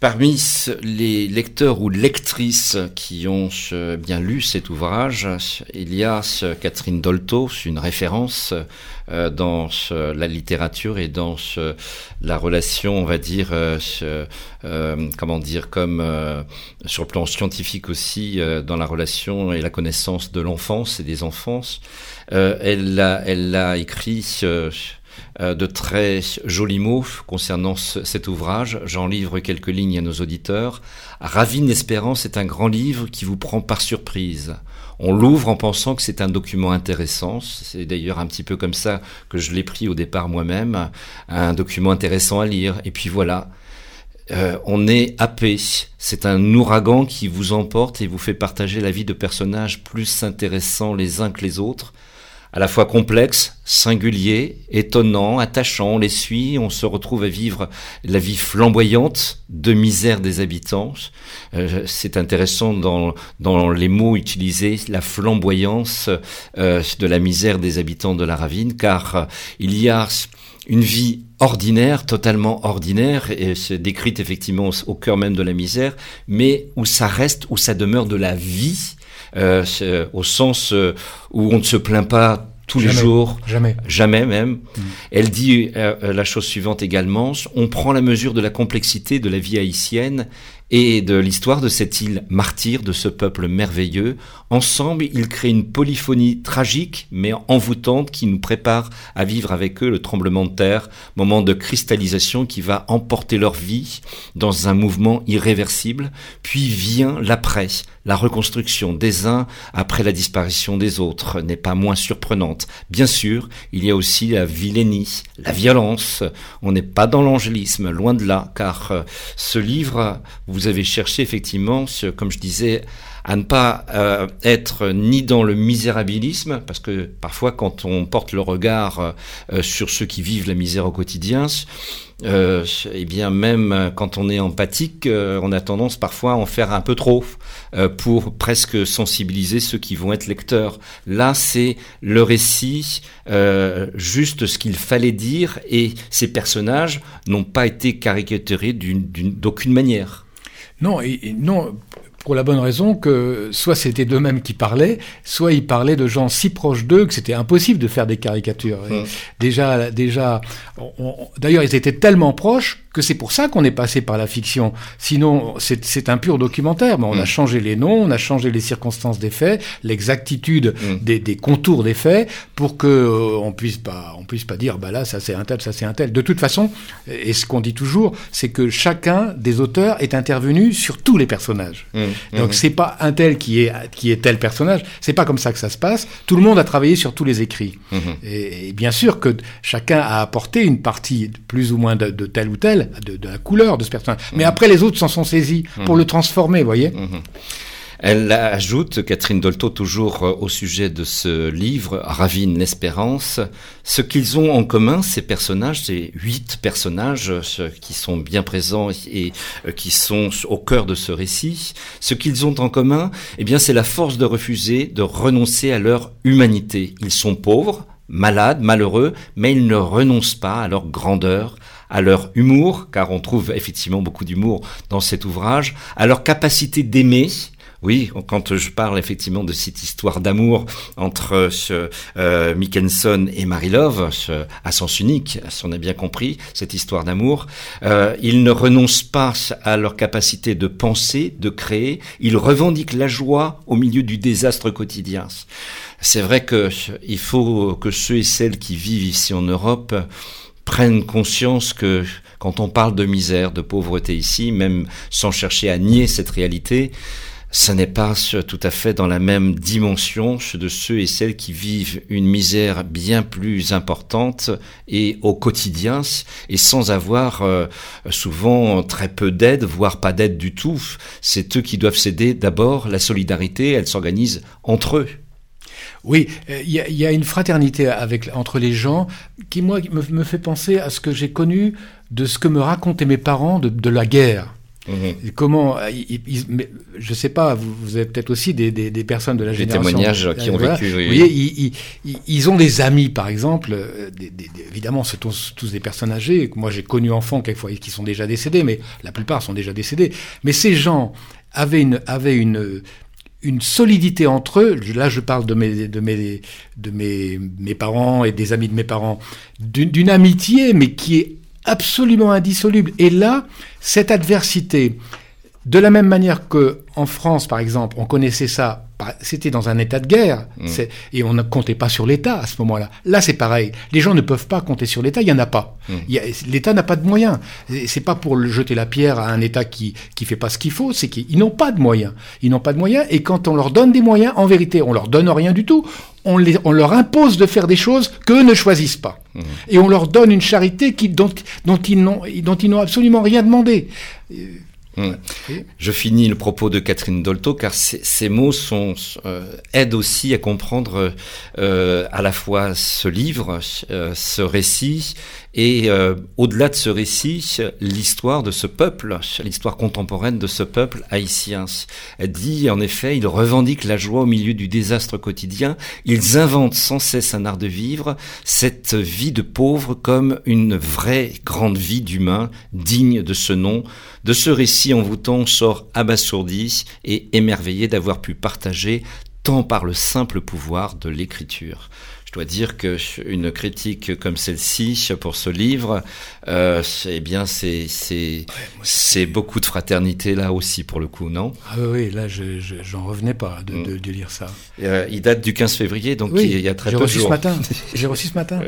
Parmi les lecteurs ou lectrices qui ont euh, bien lu cet ouvrage, il y a Catherine Dolto, une référence euh, dans la littérature et dans la relation, on va dire, comment dire, comme sur le plan scientifique aussi, dans la relation et la connaissance de l'enfance et des enfances. Euh, elle, a, elle écrit euh, euh, de très jolis mots concernant cet ouvrage. J'en livre quelques lignes à nos auditeurs. Ravine Espérance est un grand livre qui vous prend par surprise. On l'ouvre en pensant que c'est un document intéressant. C'est d'ailleurs un petit peu comme ça que je l'ai pris au départ moi-même. Un document intéressant à lire. Et puis voilà. on est happé. C'est un ouragan qui vous emporte et vous fait partager la vie de personnages plus intéressants les uns que les autres à la fois complexe, singulier, étonnant, attachant. On les suit, on se retrouve à vivre la vie flamboyante de misère des habitants. Euh, c'est intéressant dans, dans les mots utilisés, la flamboyance euh, de la misère des habitants de la ravine, car euh, il y a une vie ordinaire, totalement ordinaire, et c'est décrite effectivement au cœur même de la misère, mais où ça reste, où ça demeure de la vie, au sens euh, où on ne se plaint pas tous les jours, jamais, jamais même. Mm. Elle dit euh, la chose suivante également on prend la mesure de la complexité de la vie haïtienne et de l'histoire de cette île martyre, de ce peuple merveilleux. Ensemble, ils créent une polyphonie tragique mais envoûtante qui nous prépare à vivre avec eux le tremblement de terre, moment de cristallisation qui va emporter leur vie dans un mouvement irréversible. Puis vient l'après, la reconstruction des uns après la disparition des autres n'est pas moins surprenante. Bien sûr, il y a aussi la vilainie, la violence. On n'est pas dans l'angélisme, loin de là, car euh, ce livre, vous avez cherché effectivement, comme je disais, à ne pas euh, être ni dans le misérabilisme, parce que parfois quand on porte le regard euh, sur ceux qui vivent la misère au quotidien, euh, eh bien même quand on est empathique, on a tendance parfois à en faire un peu trop pour presque sensibiliser ceux qui vont être lecteurs. Là, c'est le récit, juste ce qu'il fallait dire, et ces personnages n'ont pas été caricaturés d'aucune manière. Non, et, non, pour la bonne raison que soit c'était d'eux-mêmes qui parlaient, soit ils parlaient de gens si proches d'eux que c'était impossible de faire des caricatures. Déjà, déjà, d'ailleurs, ils étaient tellement proches que c'est pour ça qu'on est passé par la fiction. Sinon, c'est un pur documentaire. Mais on a mm. changé les noms, on a changé les circonstances des faits, l'exactitude mm. des, des, contours des faits, pour que euh, on puisse pas, on puisse pas dire, bah là, ça c'est un tel, ça c'est un tel. De toute façon, et ce qu'on dit toujours, c'est que chacun des auteurs est intervenu sur tous les personnages. Mm. Donc c'est pas un tel qui est qui est tel personnage. C'est pas comme ça que ça se passe. Tout le monde a travaillé sur tous les écrits. Mm-hmm. Et, bien sûr que chacun a apporté une partie plus ou moins de, de tel ou tel de, la couleur de ce personnage. Mais après, les autres s'en sont saisis pour le transformer, vous voyez mhm. Elle ajoute, Catherine Dolto, toujours euh, au sujet de ce livre, Ravine l'espérance, ce qu'ils ont en commun, ces personnages, ces huit personnages qui sont bien présents et euh, qui sont au cœur de ce récit, ce qu'ils ont en commun, eh bien, c'est la force de refuser, de renoncer à leur humanité. Ils sont pauvres, malades, malheureux, mais ils ne renoncent pas à leur grandeur, à leur humour, car on trouve effectivement beaucoup d'humour dans cet ouvrage, à leur capacité d'aimer, oui, quand je parle effectivement de cette histoire d'amour entre euh, Mickenson et Marilove, à sens unique, si on a bien compris, cette histoire d'amour, euh, ils ne renoncent pas à leur capacité de penser, de créer, ils revendiquent la joie au milieu du désastre quotidien. C'est vrai qu'il faut que ceux et celles qui vivent ici en Europe prennent conscience que quand on parle de misère, de pauvreté ici, même sans chercher à nier cette réalité, ce n'est pas tout à fait dans la même dimension de ceux et celles qui vivent une misère bien plus importante et au quotidien et sans avoir euh, souvent très peu d'aide, voire pas d'aide du tout. C'est eux qui doivent céder d'abord la solidarité, elle s'organise entre eux. Oui, il y, a une fraternité entre les gens qui, moi, me, fait penser à ce que j'ai connu de ce que me racontaient mes parents de la guerre. Mhm. Comment, euh, je sais pas, vous, avez peut-être aussi des, personnes de la génération. Des témoignages qui ont vécu. Vous voyez, ils, ont des amis, par exemple. Euh, évidemment, c'est tous, des personnes âgées. Moi, j'ai connu enfants quelquefois qui sont déjà décédés, mais la plupart sont déjà décédés. Mais ces gens avaient une, avaient une, une solidité entre eux. Là, je parle de mes, de mes, de mes, mes parents et des amis de mes parents, d'une amitié, mais qui est absolument indissoluble. Et là, cette adversité, de la même manière que en France, par exemple, on connaissait ça, c'était dans un état de guerre, mm. et on ne comptait pas sur l'État à ce moment-là. Là, c'est pareil. Les gens ne peuvent pas compter sur l'État, il n'y en a pas. Mm. L'État n'a pas de moyens. C'est pas pour jeter la pierre à un État qui qui fait pas ce qu'il faut, c'est qu'ils n'ont pas de moyens. Ils n'ont pas de moyens, et quand on leur donne des moyens, en vérité, on leur donne rien du tout. On, les, on leur impose de faire des choses qu'eux ne choisissent pas. Mm. Et on leur donne une charité qui, dont, dont ils n'ont absolument rien demandé. Je finis le propos de Catherine Dolto car ces, mots sont, euh, aident aussi à comprendre euh, à la fois ce livre, euh, ce récit et euh, au-delà de ce récit, l'histoire de ce peuple, l'histoire contemporaine de ce peuple haïtien. Dit en effet, ils revendiquent la joie au milieu du désastre quotidien, ils inventent sans cesse un art de vivre, cette vie de pauvre comme une vraie grande vie d'humain, digne de ce nom. De ce récit envoûtant sort abasourdi et émerveillé d'avoir pu partager tant par le simple pouvoir de l'écriture. Je dois dire que une critique comme celle-ci pour ce livre, euh, eh bien c'est c'est beaucoup de fraternité là aussi pour le coup, non? Ah oui, là je j'en revenais pas de, mm. de, lire ça. Euh, il date du 15 février, donc il, y a très peu de jours. Ce matin. J'ai reçu ce matin.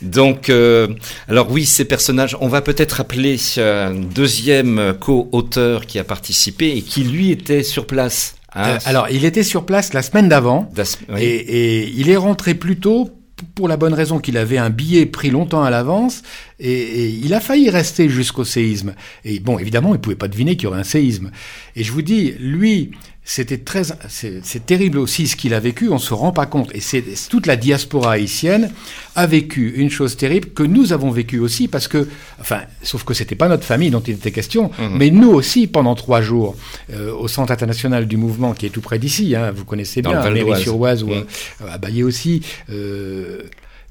Donc, euh, alors oui, ces personnages, on va peut-être appeler un deuxième co-auteur qui a participé et qui lui était sur place euh, alors, il était sur place la semaine d'avant et, il est rentré plus tôt pour la bonne raison qu'il avait un billet pris longtemps à l'avance et, il a failli rester jusqu'au séisme. Et bon, évidemment, il ne pouvait pas deviner qu'il y aurait un séisme. Et je vous dis, lui, c'était très, c'est terrible aussi ce qu'il a vécu, on se rend pas compte. Et c'est toute la diaspora haïtienne a vécu une chose terrible que nous avons vécu aussi parce que, enfin, sauf que c'était pas notre famille dont il était question, mhm. mais nous aussi pendant trois jours euh, au Centre international du mouvement qui est tout près d'ici, hein, vous connaissez bien, à Mairie-sur-Oise ou mhm. à, aussi. Euh,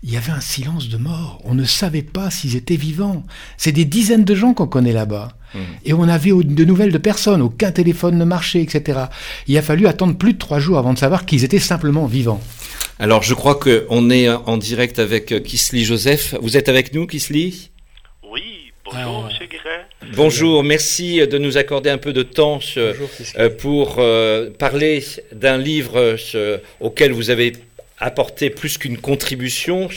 il y avait un silence de mort. On ne savait pas s'ils étaient vivants. C'est des dizaines de gens qu'on connaît là-bas. Et on avait de nouvelles de personne. Aucun téléphone ne marchait, etc. Il a fallu attendre plus de trois jours avant de savoir qu'ils étaient simplement vivants. Alors, je crois qu'on est en direct avec euh, Kisly Joseph. Vous êtes avec nous, Kisly? Oui, bonjour, ah. M. Guérin. Bonjour, merci de nous accorder un peu de temps euh, pour euh, parler d'un livre auquel vous avez apporter plus qu'une contribution.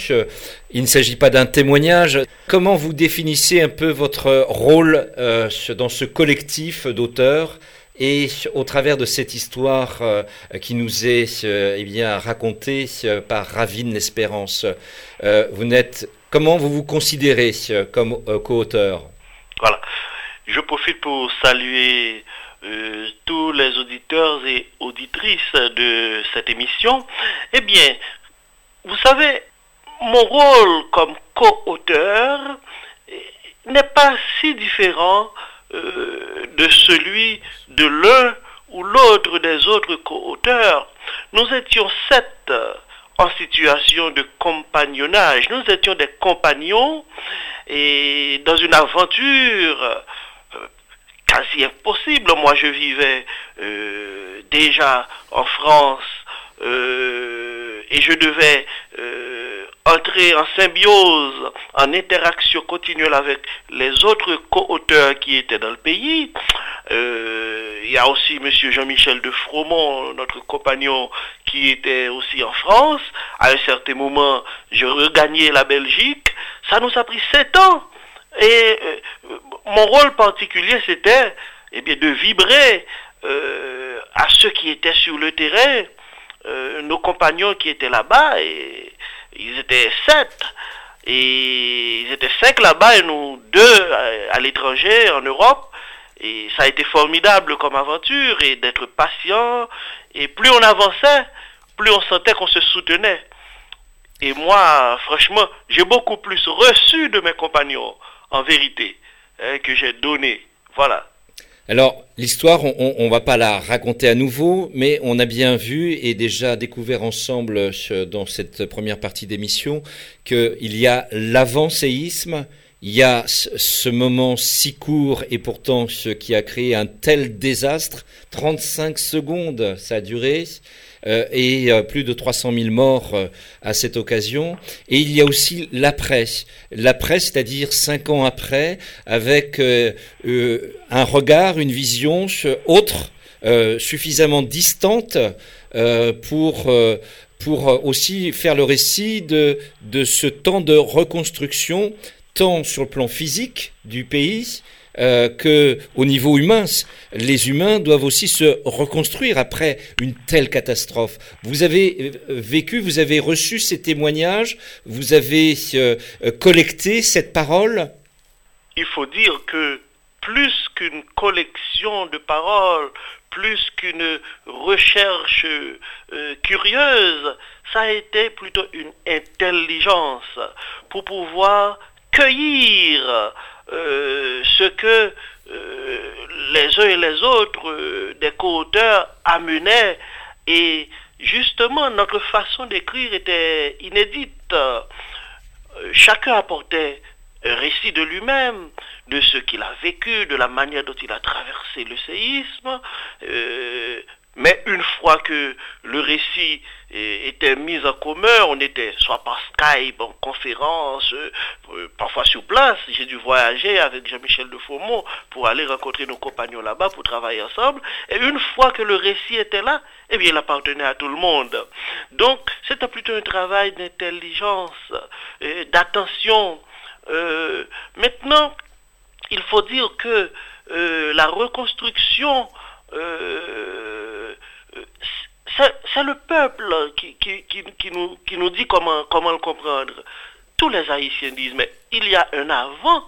Il ne s'agit pas d'un témoignage. Comment vous définissez un peu votre rôle euh, dans ce collectif d'auteurs et au travers de cette histoire euh, qui nous est euh, eh bien racontée par Ravine l'Espérance, vous n'êtes comment vous vous considérez comme co-auteur? Voilà. Je profite pour saluer euh, tous les auditeurs et auditrices de cette émission, eh bien, vous savez, mon rôle comme co-auteur n'est pas si différent euh, de celui de l'un ou l'autre des autres co-auteurs. Nous étions sept en situation de compagnonnage. Nous étions des compagnons et dans une aventure quasi impossible. Moi, je vivais déjà en France et je devais entrer en symbiose, en interaction continuelle avec les autres co-auteurs qui étaient dans le pays. Euh, il y a aussi M. Jean-Michel de Fromont, notre compagnon, qui était aussi en France. À un certain moment, je regagnais la Belgique. Ça nous a pris sept ans. Et euh, mon rôle particulier, c'était eh bien, de vibrer euh, à ceux qui étaient sur le terrain, nos compagnons qui étaient là-bas, et ils étaient sept. Et ils étaient cinq là-bas et nous deux à, l'étranger, en Europe. Et ça a été formidable comme aventure et d'être patient. Et plus on avançait, plus on sentait qu'on se soutenait. Et moi, franchement, j'ai beaucoup plus reçu de mes compagnons, en vérité, hein, que j'ai donné. Voilà. Alors, l'histoire, on ne va pas la raconter à nouveau, mais on a bien vu et déjà découvert ensemble dans cette première partie d'émission qu'il y a l'avant-séisme, il y a ce moment si court et pourtant ce qui a créé un tel désastre, 35 secondes ça a duré, et euh, plus de 300 000 morts euh, à cette occasion. Et il y a aussi l'après. L'après, c'est-à-dire cinq ans après, avec un regard, une vision autre, suffisamment distante pour pour aussi faire le récit de, de ce temps de reconstruction, tant sur le plan physique du pays, euh, que au niveau humain, les humains doivent aussi se reconstruire après une telle catastrophe. Vous avez euh, vécu, vous avez reçu ces témoignages, vous avez euh, collecté cette parole? Il faut dire que plus qu'une collection de paroles, plus qu'une recherche curieuse, ça a été plutôt une intelligence pour pouvoir cueillir euh, ce que euh, les uns et les autres euh, des co-auteurs amenaient et justement notre façon d'écrire était inédite. chacun apportait un récit de lui-même, de ce qu'il a vécu, de la manière dont il a traversé le séisme, mais une fois que le récit était mis en commun, on était soit par Skype, en conférence, euh, parfois sur place. J'ai dû voyager avec Jean-Michel de Faumont pour aller rencontrer nos compagnons là-bas pour travailler ensemble. Et une fois que le récit était là, eh bien, il appartenait à tout le monde. Donc, c'était plutôt un travail d'intelligence, d'attention. Euh, maintenant, il faut dire que euh, la reconstruction c'est le peuple qui, nous, dit comment, le comprendre. Tous les Haïtiens disent, mais il y a un avant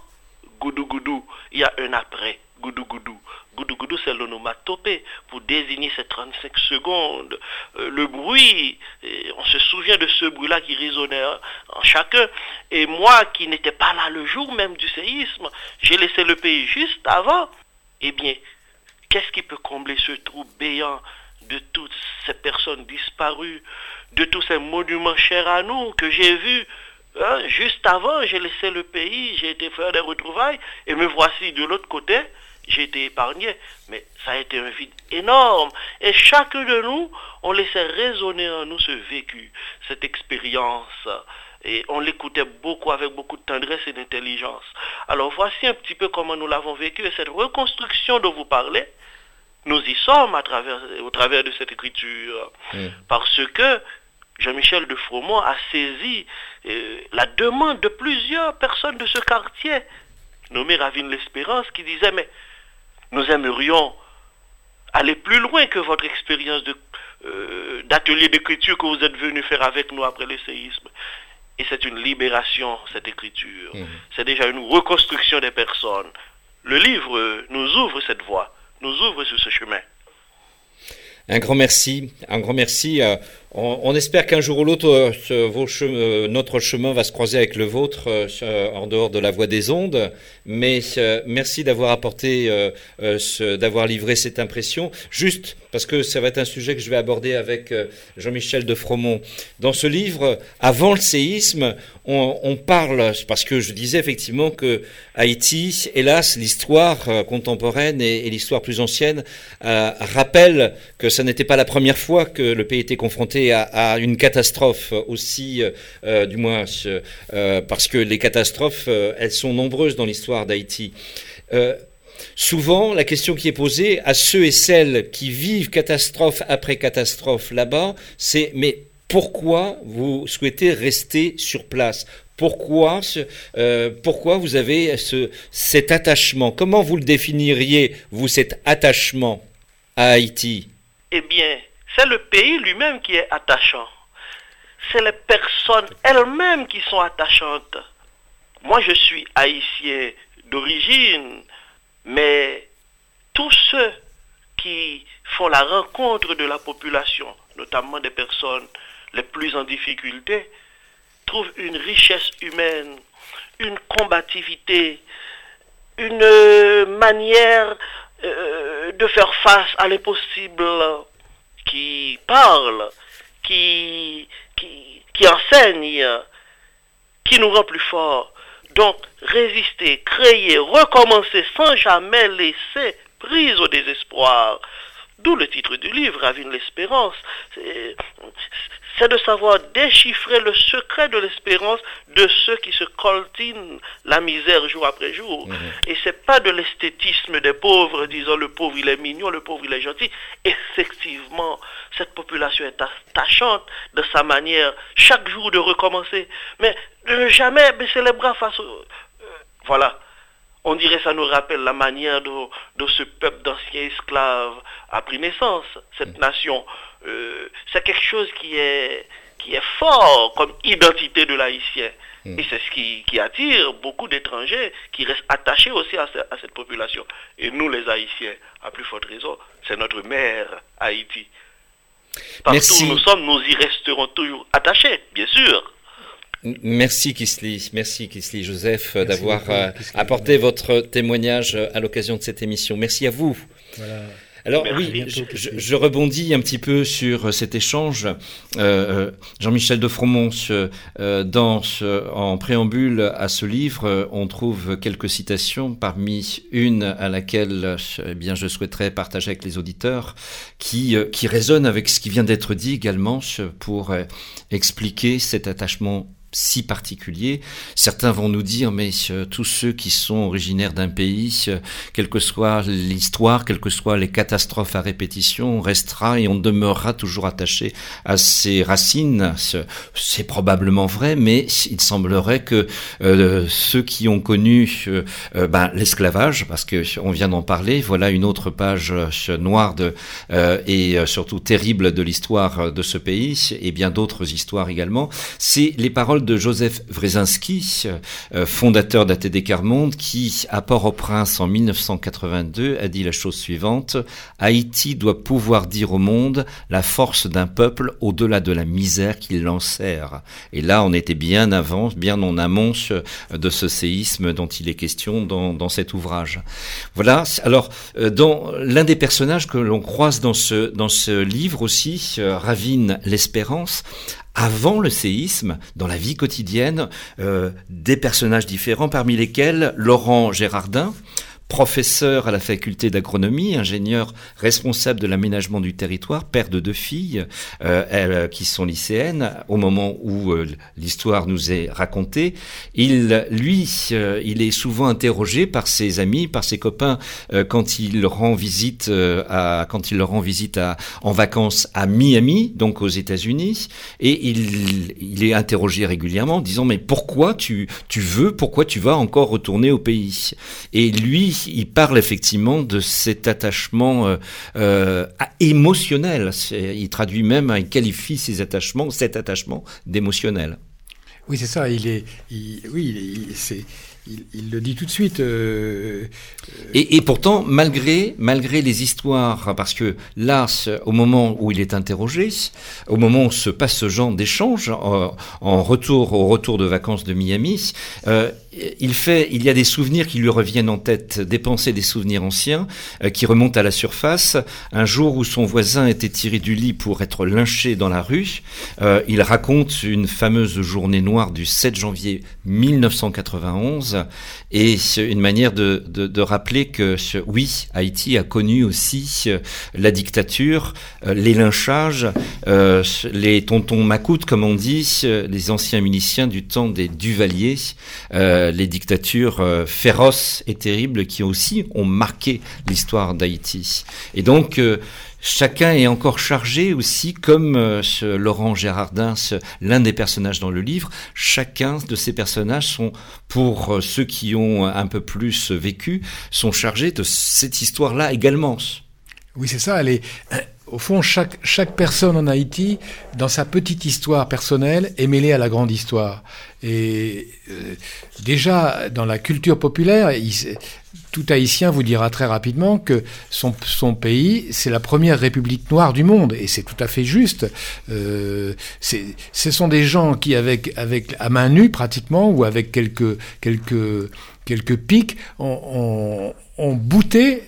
Goudou Goudou, il y a un après Goudou Goudou. Goudou Goudou, c'est l'onomatopée pour désigner ces 35 secondes. Euh, le bruit, on se souvient de ce bruit-là qui résonnait en chacun. Et moi qui n'étais pas là le jour même du séisme, j'ai laissé le pays juste avant. Eh bien, qu'est-ce qui peut combler ce trou béant de toutes ces personnes disparues, de tous ces monuments chers à nous que j'ai vus. Hein, juste avant, j'ai laissé le pays, j'ai été faire des retrouvailles, et me voici de l'autre côté, j'ai été épargné. Mais ça a été un vide énorme. Et chacun de nous, on laissait résonner en nous ce vécu, cette expérience. Et on l'écoutait beaucoup avec beaucoup de tendresse et d'intelligence. Alors voici un petit peu comment nous l'avons vécu. Et cette reconstruction dont vous parlez, nous y sommes à travers, au travers de cette écriture. Parce que Jean-Michel de Fromont a saisi euh, la demande de plusieurs personnes de ce quartier, nommé Ravine l'Espérance, qui disait, mais nous aimerions aller plus loin que votre expérience euh, d'atelier d'écriture que vous êtes venu faire avec nous après le séisme. Et c'est une libération, cette écriture. Mm. C'est déjà une reconstruction des personnes. Le livre nous ouvre cette voie nous ouvre sur ce chemin. Un grand merci, un grand merci. Euh, on, espère qu'un jour ou l'autre, euh, euh, notre chemin va se croiser avec le vôtre en dehors de la voie des ondes. Mais merci d'avoir apporté, d'avoir livré cette impression. Juste parce que ça va être un sujet que je vais aborder avec Jean-Michel de Fromont. Dans ce livre, avant le séisme, on, parle, parce que je disais effectivement que Haïti, hélas, l'histoire contemporaine et, l'histoire plus ancienne rappellent que ce n'était pas la première fois que le pays était confronté à, une catastrophe aussi, euh, euh, du moins, euh, parce que les catastrophes, elles sont nombreuses dans l'histoire d'Haïti. Souvent, la question qui est posée à ceux et celles qui vivent catastrophe après catastrophe là-bas, c'est mais pourquoi vous souhaitez rester sur place? Pourquoi, pourquoi vous avez ce, cet attachement? Comment vous le définiriez, vous, cet attachement à Haïti? Eh bien, c'est le pays lui-même qui est attachant. C'est les personnes elles-mêmes qui sont attachantes. Moi, je suis haïtien d'origine, mais tous ceux qui font la rencontre de la population, notamment des personnes les plus en difficulté, trouvent une richesse humaine, une combativité, une manière euh, de faire face à l'impossible, qui parle, qui, qui, qui enseigne, qui nous rend plus forts. Donc, résister, créer, recommencer sans jamais laisser prise au désespoir. D'où le titre du livre, Ravine l'espérance c'est de savoir déchiffrer le secret de l'espérance de ceux qui se coltinent la misère jour après jour. Mhm. Et c'est pas de l'esthétisme des pauvres, disant le pauvre il est mignon, le pauvre il est gentil. Effectivement, cette population est attachante de sa manière chaque jour de recommencer, mais de ne jamais baisser les bras face au... Euh, voilà. On dirait ça nous rappelle la manière dont, ce peuple d'anciens esclaves a pris naissance, cette mhm. nation euh, c'est quelque chose qui est, qui est fort comme identité de l'haïtien. Hmm. Et c'est ce qui, attire beaucoup d'étrangers qui restent attachés aussi à, cette population. Et nous, les Haïtiens, à plus forte raison, c'est notre mère, Haïti. Partout où nous sommes, nous y resterons toujours attachés, bien sûr. Merci Kisly, merci Kisly Joseph d'avoir euh, apporté votre témoignage à l'occasion de cette émission. Merci à vous. Voilà. Alors oui, je, rebondis un petit peu sur cet échange. Euh, euh, Jean-Michel de Fromont, euh, dans en préambule à ce livre, on trouve quelques citations, parmi une à laquelle eh bien, je souhaiterais partager avec les auditeurs, qui, qui résonne avec ce qui vient d'être dit également pour expliquer cet attachement si particulier. Certains vont nous dire, mais euh, tous ceux qui sont originaires d'un pays, euh, quelle que soit l'histoire, quelles que soient les catastrophes à répétition, on restera et on demeurera toujours attaché à ses racines. C'est probablement vrai, mais il semblerait que euh, ceux qui ont connu ben, l'esclavage, parce que on vient d'en parler, voilà une autre page noire et surtout terrible de l'histoire de ce pays, et bien d'autres histoires également, c'est les paroles de Joseph Wrezinski, euh, fondateur d'ATD Carmonde, qui, à Port-au-Prince en 1982, a dit la chose suivante Haïti doit pouvoir dire au monde la force d'un peuple au-delà de la misère qu'il l'enserre. Et là, on était bien avant, bien en amont de ce séisme dont il est question dans, cet ouvrage. Voilà. Alors, euh, l'un des personnages que l'on croise dans ce, dans ce livre aussi, euh, Ravine l'Espérance, avant le séisme, dans la vie quotidienne, euh, des personnages différents, parmi lesquels Laurent Gérardin, professeur à la faculté d'agronomie, ingénieur responsable de l'aménagement du territoire, père de deux filles euh, elles, qui sont lycéennes au moment où euh, l'histoire nous est racontée. Il, lui, euh, il est souvent interrogé par ses amis, par ses copains euh, quand il rend visite à quand il rend visite à, en vacances à Miami, donc aux États-Unis, et il, il est interrogé régulièrement, disant mais pourquoi tu tu veux, pourquoi tu vas encore retourner au pays? Et lui il parle effectivement de cet attachement euh, euh, émotionnel. Il traduit même, il qualifie ces attachements, cet attachement d'émotionnel. Oui, c'est ça. Il est, oui, c'est, il, le dit tout de suite. Euh, et, et, pourtant, malgré, malgré les histoires, parce que là, au moment où il est interrogé, au moment où se passe ce genre d'échange, en, retour, au retour de vacances de Miami, euh, il fait, il y a des souvenirs qui lui reviennent en tête, des pensées, des souvenirs anciens euh, qui remontent à la surface. Un jour où son voisin était tiré du lit pour être lynché dans la rue, euh, il raconte une fameuse journée noire du 7 janvier 1991 et une manière de, rappeler que oui, Haïti a connu aussi euh, la dictature, les lynchages, les tontons macoutes comme on dit, les anciens miliciens du temps des Duvaliers. Les dictatures euh, féroces et terribles qui aussi ont marqué l'histoire d'Haïti. Et donc, euh, chacun est encore chargé aussi, comme Laurent Gérardin, l'un des personnages dans le livre, chacun de ces personnages sont, pour ceux qui ont un peu plus vécu, sont chargés de cette histoire-là également. Oui, c'est ça. Elle est, au fond, chaque, chaque personne en Haïti, dans sa petite histoire personnelle, est mêlée à la grande histoire. Et euh, déjà, dans la culture populaire, tout Haïtien vous dira très rapidement que son, son pays, c'est la première république noire du monde, et c'est tout à fait juste. Euh, ce sont des gens qui, avec, avec à main nue pratiquement, ou avec quelques, quelques, quelques pics, ont, ont, bouté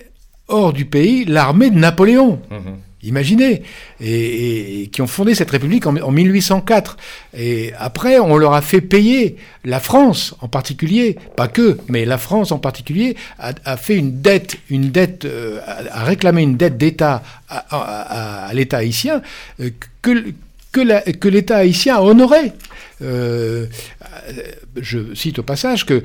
hors du pays l'armée de Napoléon. Mmh Imaginez, et, qui ont fondé cette république en, 1804. Et après, on leur a fait payer, la France en particulier, pas que, mais la France en particulier, a, fait une dette, une dette, euh, a, réclamé une dette d'État à, l'État haïtien euh, que, l'État haïtien a honoré. Euh, je cite au passage que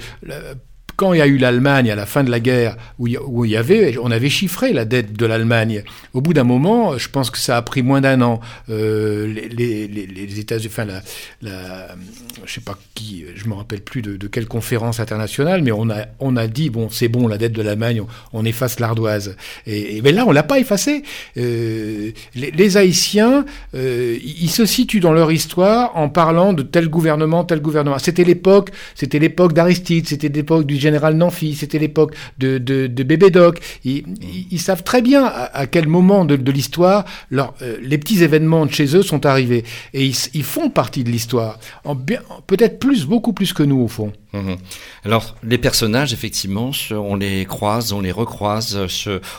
quand il y a eu l'Allemagne à la fin de la guerre, où il y avait, on avait chiffré la dette de l'Allemagne. Au bout d'un moment, je pense que ça a pris moins d'un an. Euh, les, États-Unis, enfin la, la, je sais pas qui, je me rappelle plus de, quelle conférence internationale, mais on a, on a dit bon, c'est bon, la dette de l'Allemagne, on, efface l'ardoise. Et, mais là, on l'a pas effacé. Euh, les, Haïtiens, euh, ils se situent dans leur histoire en parlant de tel gouvernement, tel gouvernement. C'était l'époque, c'était l'époque d'Aristide, c'était l'époque du général Nanfi, c'était l'époque de, de, de, Doc. Ils, ils, savent très bien à, quel moment de, de l'histoire euh, les petits événements de chez eux sont arrivés. Et ils, ils font partie de l'histoire. Peut-être plus, beaucoup plus que nous, au fond. Mhm. Alors, les personnages, effectivement, on les croise, on les recroise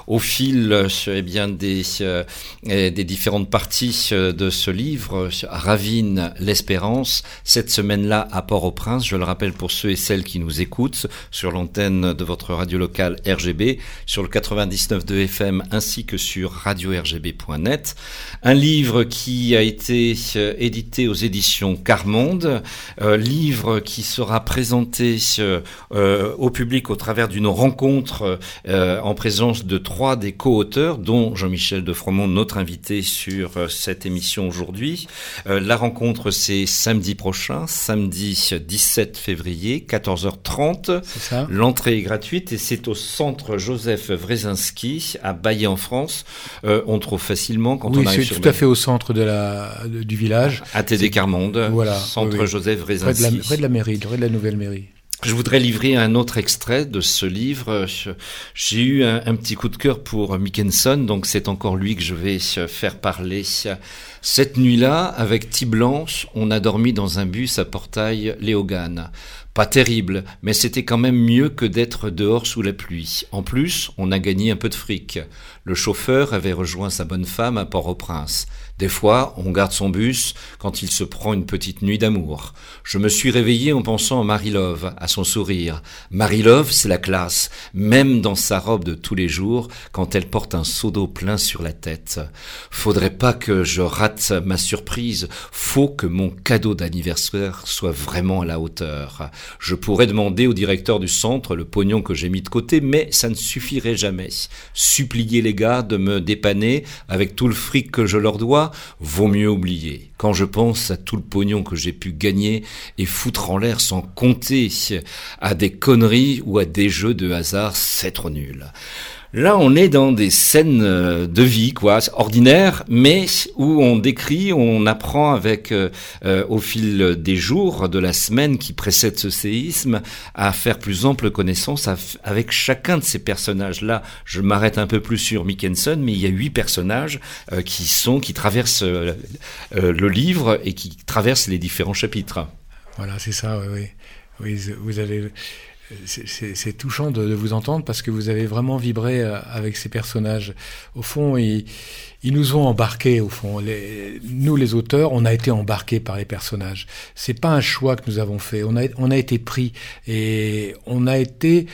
au fil eh euh, des différentes parties euh, de ce livre. Ravine l'espérance, cette semaine-là à Port-au-Prince, je le rappelle pour ceux et celles qui nous écoutent sur l'antenne de votre radio locale RGB, sur le 99 de FM ainsi que sur radio-rgb.net. Un livre qui a été euh, édité aux éditions Carmonde, livre qui sera présenté euh, au public au travers d'une rencontre euh, en présence de trois des co-auteurs, dont Jean-Michel de Fromont, notre invité sur euh, cette émission aujourd'hui. la rencontre, c'est samedi prochain, samedi 17 février, 14h30. L'entrée est gratuite et c'est au centre Joseph Wrezinski à Bailly en France. on trouve facilement quand on arrive sur c'est tout à fait au centre de la, du village. À TD Carmonde, voilà, centre Joseph Wrezinski. Près de, la, près de la mairie, près de la nouvelle mairie. Je voudrais livrer un autre extrait de ce livre. J'ai eu un, petit coup de cœur pour Mickenson, donc c'est encore lui que je vais faire parler. Cette nuit-là, avec Blanche, on a dormi dans un bus à Portail Léogane. Pas terrible, mais c'était quand même mieux que d'être dehors sous la pluie. En plus, on a gagné un peu de fric. Le chauffeur avait rejoint sa bonne femme à Port-au-Prince. Des fois, on garde son bus quand il se prend une petite nuit d'amour. Je me suis réveillé en pensant à Marie-Love, à son sourire. Marie-Love, c'est la classe, même dans sa robe de tous les jours, quand elle porte un seau d'eau plein sur la tête. Faudrait pas que je rate ma surprise, faut que mon cadeau d'anniversaire soit vraiment à la hauteur. Je pourrais demander au directeur du centre le pognon que j'ai mis de côté, mais ça ne suffirait jamais. Supplier les gars de me dépanner avec tout le fric que je leur dois, vaut mieux oublier. quand je pense à tout le pognon que j'ai pu gagner et foutre en l'air sans compter à des conneries ou à des jeux de hasard, c'est trop nul. Là, on est dans des scènes euh, de vie, quoi, ordinaires, mais où on décrit, on apprend avec, euh, euh, au fil des jours, de la semaine qui précède ce séisme, à faire plus ample connaissance avec chacun de ces personnages-là. Je m'arrête un peu plus sur Mickenson, mais il y a huit personnages qui sont, qui traversent le livre et qui traversent les différents chapitres. Voilà, c'est ça, oui, oui. Oui, vous avez c'est touchant de, vous entendre parce que vous avez vraiment vibré euh, avec ces personnages. Au fond, ils, nous ont embarqués. Au fond, nous, les auteurs, on a été embarqués par les personnages. C'est pas un choix que nous avons fait. On a, on a été pris et on a été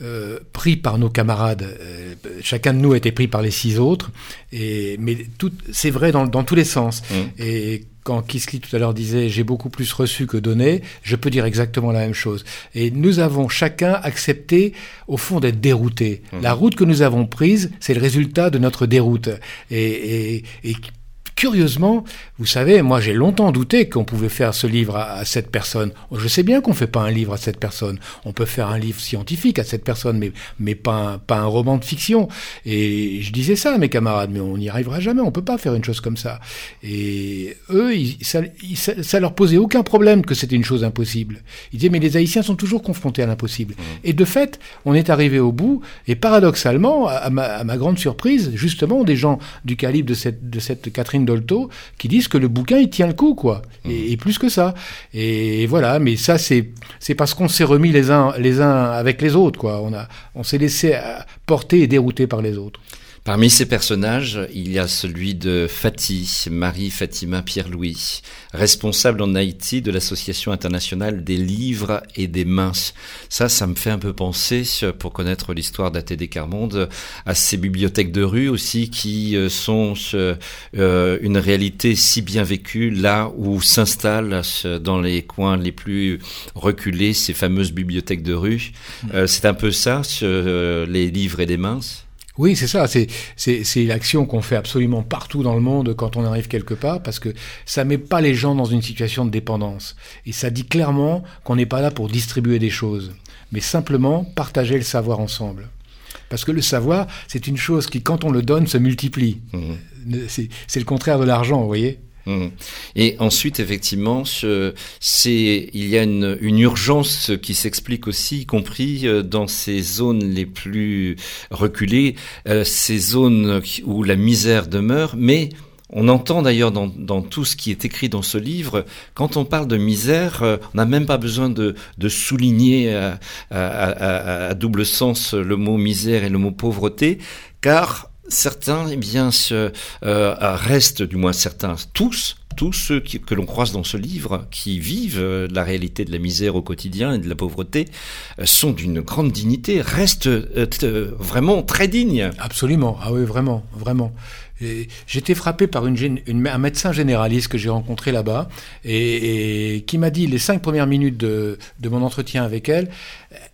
euh, pris par nos camarades. Euh, chacun de nous a été pris par les six autres. Et mais c'est vrai dans, dans, tous les sens. Mmh. Et quand Kisly tout à l'heure disait j'ai beaucoup plus reçu que donné, je peux dire exactement la même chose. Et nous avons chacun accepté, au fond, d'être dérouté. Mmh. La route que nous avons prise, c'est le résultat de notre déroute. Et, et, et curieusement, vous savez, moi j'ai longtemps douté qu'on pouvait faire ce livre à, cette personne. Je sais bien qu'on ne fait pas un livre à cette personne. On peut faire un livre scientifique à cette personne, mais, mais pas, un, pas un roman de fiction. Et je disais ça à mes camarades, mais on n'y arrivera jamais, on ne peut pas faire une chose comme ça. Et eux, ça, ça, leur posait aucun problème que c'était une chose impossible. Ils disaient, mais les Haïtiens sont toujours confrontés à l'impossible. Mmh. Et de fait, on est arrivé au bout, et paradoxalement, à ma, à ma grande surprise, justement, des gens du calibre de cette, de cette Catherine qui disent que le bouquin il tient le coup quoi. Et, mmh. plus que ça. Et, voilà mais ça c'est c'est parce qu'on s'est remis les uns les uns avec les autres quoi. On a on s'est laissé euh, porter et dérouter par les autres Parmi ces personnages, il y a celui de Fatih, Marie Fatima Pierre-Louis, responsable en Haïti de l'Association internationale des livres et des mains. Ça, ça me fait un peu penser, pour connaître l'histoire d'ATD Carmonde, à ces bibliothèques de rue aussi qui euh, sont euh, une réalité si bien vécue là où s'installent dans les coins les plus reculés ces fameuses bibliothèques de rue. Mmh. Euh, c'est un peu ça, les livres et des mains. Oui, c'est ça. C'est, c'est, l'action qu'on fait absolument partout dans le monde quand on arrive quelque part, parce que ça met pas les gens dans une situation de dépendance. Et ça dit clairement qu'on n'est pas là pour distribuer des choses, mais simplement partager le savoir ensemble. Parce que le savoir, c'est une chose qui, quand on le donne, se multiplie. Mmh. C'est, c'est le contraire de l'argent, vous voyez Mmh. Et ensuite, effectivement, c'est il y a une, urgence qui s'explique aussi, y compris euh, dans ces zones les plus reculées, euh, ces zones où la misère demeure, mais on entend d'ailleurs dans, tout ce qui est écrit dans ce livre, quand on parle de misère, euh, on n'a même pas besoin de, souligner à, double sens le mot misère et le mot pauvreté, car certains, eh bien, se, euh, restent, du moins certains, tous, tous ceux que l'on croise dans ce livre, qui vivent euh, la réalité de la misère au quotidien et de la pauvreté, euh, sont d'une grande dignité, restent vraiment très dignes. Absolument, ah oui, vraiment, vraiment. J'étais frappé par une, un médecin généraliste que j'ai rencontré là-bas et, qui m'a dit les cinq premières minutes de, de mon entretien avec elle,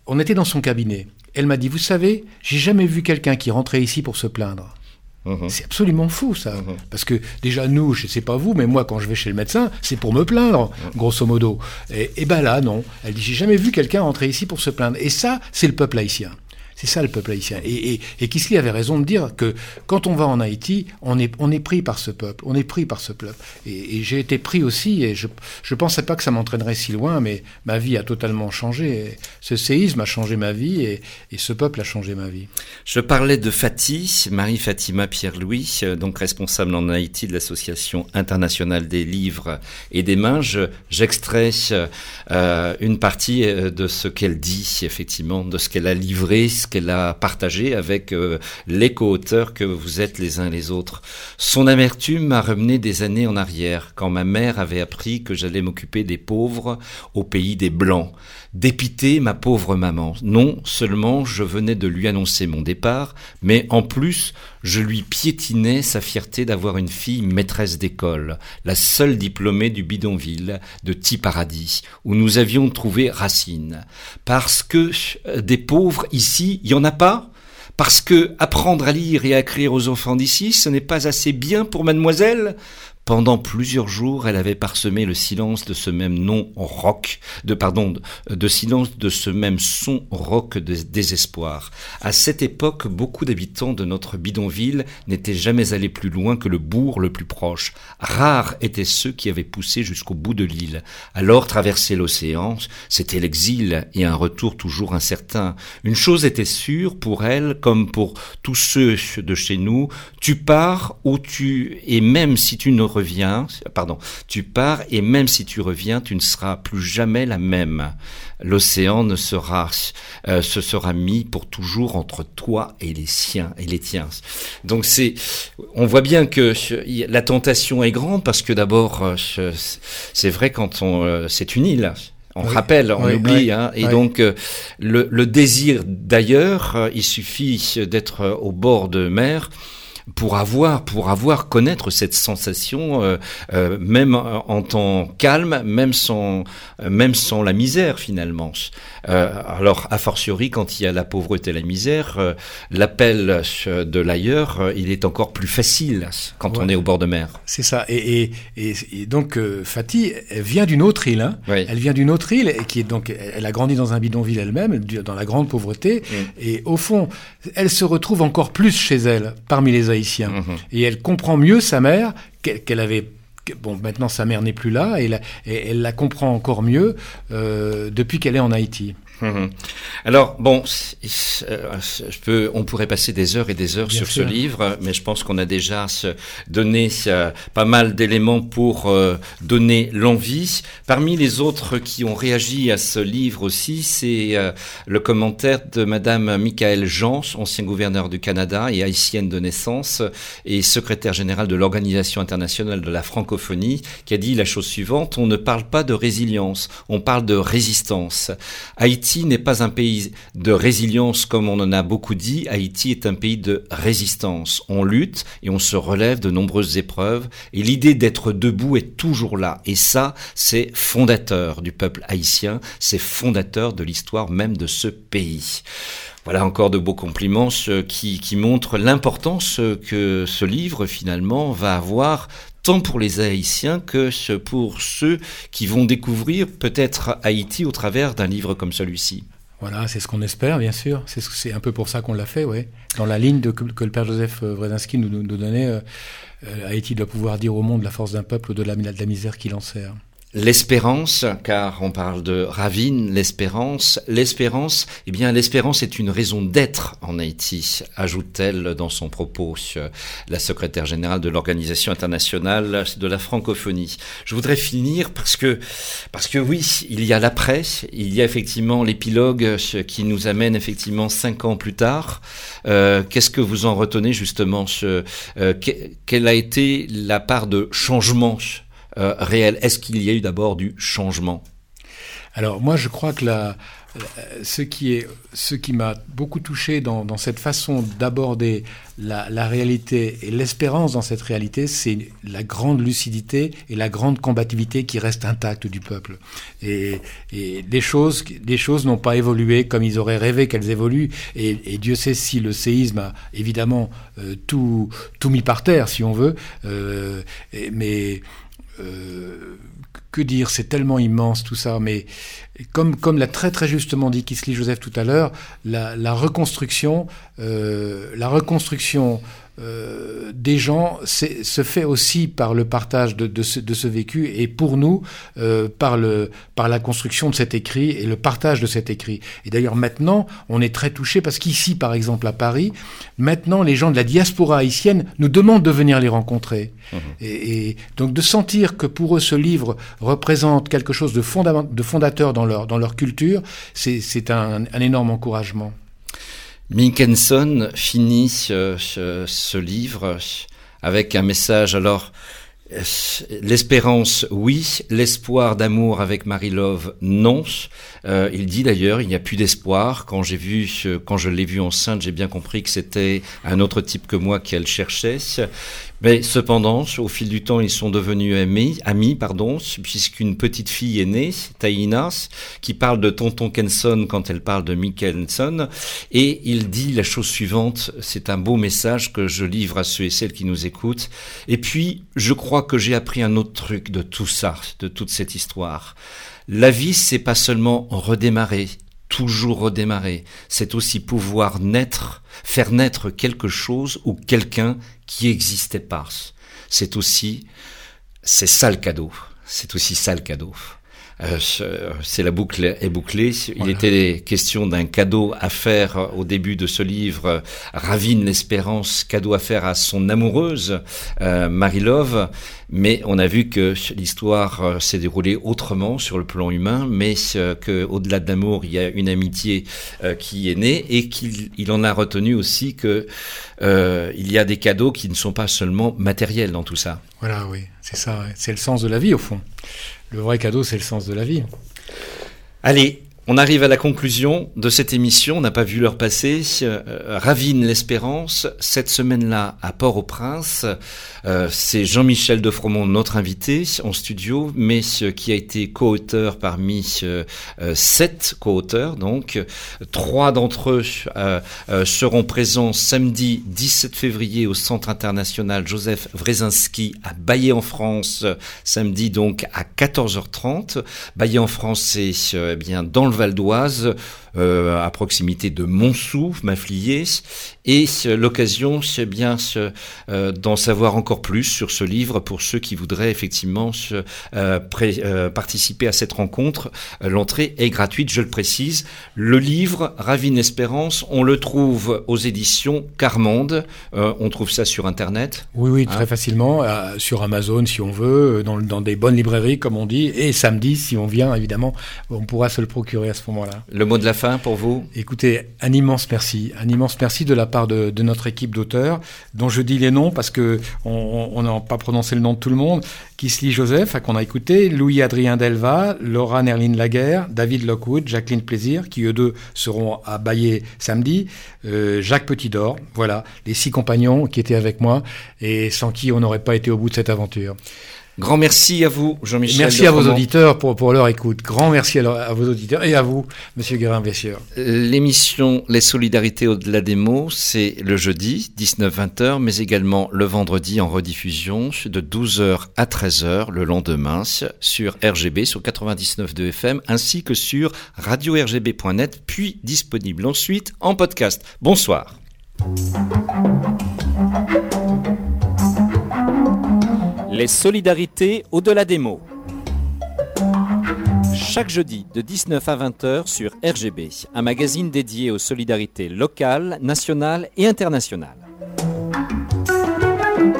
on était dans son cabinet elle m'a dit, vous savez, j'ai jamais vu quelqu'un qui rentrait ici pour se plaindre. Mhm. C'est absolument fou ça. Mhm. Parce que déjà nous, je sais pas vous, mais moi quand je vais chez le médecin, c'est pour me plaindre, mhm. grosso modo. Et, et ben là, non. Elle dit, j'ai jamais vu quelqu'un rentrer ici pour se plaindre. Et ça, c'est le peuple haïtien. C'est ça le peuple haïtien. Et, et, et Kisly avait raison de dire que quand on va en Haïti, on est, pris par ce peuple. On est pris par ce peuple. Et, j'ai été pris aussi, et je ne pensais pas que ça m'entraînerait si loin, mais ma vie a totalement changé. ce séisme a changé ma vie, et, ce peuple a changé ma vie. Je parlais de Fatih, Marie-Fatima Pierre-Louis, donc responsable en Haïti de l'Association internationale des livres et des mains. J'extrais euh, une partie euh, de ce qu'elle dit, effectivement, de ce qu'elle a livré, qu'elle a partagé avec euh, les co-auteurs que vous êtes les uns les autres. Son amertume m'a ramené des années en arrière, quand ma mère avait appris que j'allais m'occuper des pauvres au pays des Blancs. Dépité, ma pauvre maman. Non seulement je venais de lui annoncer mon départ, mais en plus, je lui piétinais sa fierté d'avoir une fille maîtresse d'école, la seule diplômée du bidonville de Paradis, où nous avions trouvé Racine. Parce que euh, des pauvres ici, il y en a pas? Parce que apprendre à lire et à écrire aux enfants d'ici, ce n'est pas assez bien pour mademoiselle? Pendant plusieurs jours, elle avait parsemé le silence de ce même nom rock, de pardon, de silence de ce même son rock de désespoir. À cette époque, beaucoup d'habitants de notre bidonville n'étaient jamais allés plus loin que le bourg le plus proche. Rares étaient ceux qui avaient poussé jusqu'au bout de l'île. Alors traverser l'océan, c'était l'exil et un retour toujours incertain. Une chose était sûre pour elle, comme pour tous ceux de chez nous, tu pars ou tu, et même si tu ne reviens, pardon, tu pars et même si tu reviens, tu ne seras plus jamais la même. L'océan ne sera, euh, se sera mis pour toujours entre toi et les siens et les tiens. Donc c'est, on voit bien que la tentation est grande parce que d'abord, euh, c'est vrai quand on, euh, c'est une île. On rappelle, on oublie, hein, et donc le, le, désir d'ailleurs, il suffit d'être au bord de mer pour avoir, pour avoir connaître cette sensation, euh, euh, même en temps calme, même sans, même sans la misère finalement. Euh, alors, a fortiori, quand il y a la pauvreté et la misère, l'appel de l'ailleurs, il est encore plus facile quand on est au bord de mer. C'est ça. Et, et, et, donc, Fatih, elle vient d'une autre île. Hein. Elle vient d'une autre île et qui est donc, elle a grandi dans un bidonville elle-même, dans la grande pauvreté. Et au fond, elle se retrouve encore plus chez elle, parmi les Mhm. Et elle comprend mieux sa mère qu'elle avait bon, maintenant sa mère n'est plus là, et, elle la comprend encore mieux euh, depuis qu'elle est en Haïti. Mhm. Alors bon, euh, je peux, on pourrait passer des heures et des heures sur ce livre, mais je pense qu'on a déjà donné euh, pas mal d'éléments pour euh, donner l'envie. Parmi les autres qui ont réagi à ce livre aussi, c'est le commentaire de Madame Michael Jean, ancien gouverneur du Canada et haïtienne de naissance et secrétaire générale de l'Organisation internationale de la francophonie, qui a dit la chose suivante on ne parle pas de résilience, on parle de résistance. Haïti Haïti n'est pas un pays de résilience comme on en a beaucoup dit, Haïti est un pays de résistance. On lutte et on se relève de nombreuses épreuves et l'idée d'être debout est toujours là. Et ça, c'est fondateur du peuple haïtien, c'est fondateur de l'histoire même de ce pays. Voilà encore de beaux compliments qui, qui montrent l'importance que ce livre finalement va avoir tant pour les Haïtiens que pour ceux qui vont découvrir peut-être Haïti au travers d'un livre comme celui-ci. Voilà, c'est ce qu'on espère, bien sûr. C'est un peu pour ça qu'on l'a fait, oui. Dans la ligne que, le père Joseph Wrezinski nous, nous, donnait, euh, euh, Haïti doit pouvoir dire au monde la force d'un peuple de la misère qu'il en sert. L'espérance, car on parle de ravine, l'espérance. L'espérance, eh bien, l'espérance est une raison d'être en Haïti, ajoute-t-elle dans son propos, la secrétaire générale de l'Organisation internationale de la francophonie. Je voudrais finir parce que, parce que oui, il y a l'après, il y a effectivement l'épilogue qui nous amène effectivement cinq ans plus tard. Euh, Qu'est-ce que vous en retenez justement ce, euh, Quelle a été la part de changement euh, réel Est-ce qu'il y a eu d'abord du changement? Alors moi je crois que la, ce qui est ce qui m'a beaucoup touché dans, dans cette façon d'aborder la, la, réalité et l'espérance dans cette réalité, c'est la grande lucidité et la grande combativité qui reste intacte du peuple. Et, et les choses, les choses n'ont pas évolué comme ils auraient rêvé qu'elles évoluent. Et, Dieu sait si le séisme a évidemment euh, tout, tout mis par terre, si on veut. Euh, mais euh, que dire, c'est tellement immense tout ça, mais comme, comme l'a très très justement dit Kisly Joseph tout à l'heure, la, reconstruction, euh, la reconstruction euh, des gens se fait aussi par le partage de, de, ce, de ce, vécu et pour nous euh, par, le, par la construction de cet écrit et le partage de cet écrit. Et d'ailleurs maintenant, on est très touché parce qu'ici, par exemple à Paris, maintenant les gens de la diaspora haïtienne nous demandent de venir les rencontrer. Mmh. Et, et, donc de sentir que pour eux ce livre représente quelque chose de, fonda de fondateur dans leur, dans leur culture, c'est un, un énorme encouragement. Minkenson finit ce, ce, livre avec un message. Alors, l'espérance, oui. L'espoir d'amour avec Marie Love, non. Euh, il dit d'ailleurs, il n'y a plus d'espoir. Quand j'ai vu, quand je l'ai vue enceinte, j'ai bien compris que c'était un autre type que moi qu'elle cherchait. Mais cependant, au fil du temps, ils sont devenus amis, amis pardon, puisqu'une petite fille est née, Taïna, qui parle de tonton Kenson quand elle parle de Mick Henson, et il dit la chose suivante, c'est un beau message que je livre à ceux et celles qui nous écoutent, et puis je crois que j'ai appris un autre truc de tout ça, de toute cette histoire. La vie, c'est pas seulement redémarrer, toujours redémarrer, c'est aussi pouvoir naître, faire naître quelque chose ou quelqu'un qui existait pas. C'est aussi, c'est ça le cadeau. C'est aussi ça le cadeau. Euh, c'est la boucle est bouclée. Il était question d'un cadeau à faire au début de ce livre, Ravine l'espérance, cadeau à faire à son amoureuse, euh, Marie Love. Mais on a vu que l'histoire euh, s'est déroulée autrement sur le plan humain, mais que au-delà de l'amour, il y a une amitié qui est née et qu'il en a retenu aussi que il y a des cadeaux qui ne sont pas seulement matériels dans tout ça. Voilà, oui, c'est ça. C'est le sens de la vie au fond. Le vrai cadeau, c'est le sens de la vie. Allez, on arrive à la conclusion de cette émission, on n'a pas vu l'heure passer. Euh, Ravine l'espérance, cette semaine-là à Port-au-Prince, euh, c'est Jean-Michel de Fromont, notre invité en studio, mais qui a été co-auteur parmi euh, sept co-auteurs. Donc, trois d'entre eux seront présents samedi 17 février au Centre international Joseph Wrezinski à Baillé en France, samedi donc à 14h30. Baillé en France, c'est eh bien dans le Val d'Oise, euh, à proximité de Montsou, Maflier, et l'occasion, c'est bien euh, d'en savoir encore plus sur ce livre pour ceux qui voudraient effectivement euh, participer à cette rencontre. L'entrée est gratuite, je le précise. Le livre Ravine Espérance, on le trouve aux éditions Carmonde. on trouve ça sur Internet. Oui, oui, très hein facilement, sur Amazon si on veut, dans, dans, des bonnes librairies comme on dit, et samedi si on vient évidemment, on pourra se le procurer à ce moment-là. Le mot de la fin pour vous? Écoutez, un immense merci, un immense merci de la part de, notre équipe d'auteurs, dont je dis les noms parce que on n'a pas prononcé le nom de tout le monde. Kisly Joseph, qu'on a écouté, Louis-Adrien Delva, Laura Nerline Laguerre, David Lockwood, Jacqueline Plaisir, qui eux deux seront à Bayer samedi, euh, Jacques Petitdor, voilà, les six compagnons qui étaient avec moi et sans qui on n'aurait pas été au bout de cette aventure. Grand merci à vous, Jean-Michel. Merci à vos auditeurs pour, pour leur écoute. Grand merci à, vos auditeurs et à vous, Monsieur Guérin, bien sûr. L'émission Les Solidarités au-delà des mots, c'est le jeudi, 19-20h, mais également le vendredi en rediffusion de 12h à 13h le lendemain sur RGB, sur 99.2 FM, ainsi que sur radio-rgb.net, puis disponible ensuite en podcast. Bonsoir. Les solidarités au-delà des mots. Chaque jeudi de 19 à 20h sur RGB, un magazine dédié aux solidarités locales, nationales et internationales.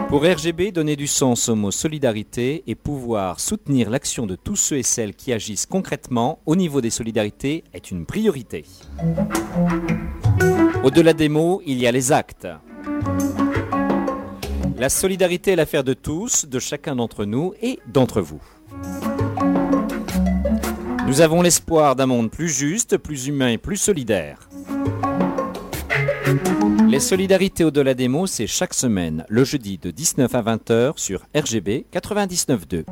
Pour RGB, donner du sens au mot solidarité et pouvoir soutenir l'action de tous ceux et celles qui agissent concrètement au niveau des solidarités est une priorité. Au-delà des mots, il y a les actes. La solidarité est l'affaire de tous, de chacun d'entre nous et d'entre vous. Nous avons l'espoir d'un monde plus juste, plus humain et plus solidaire. Les solidarités au-delà des mots, c'est chaque semaine, le jeudi de 19 à 20h sur RGB 99.2.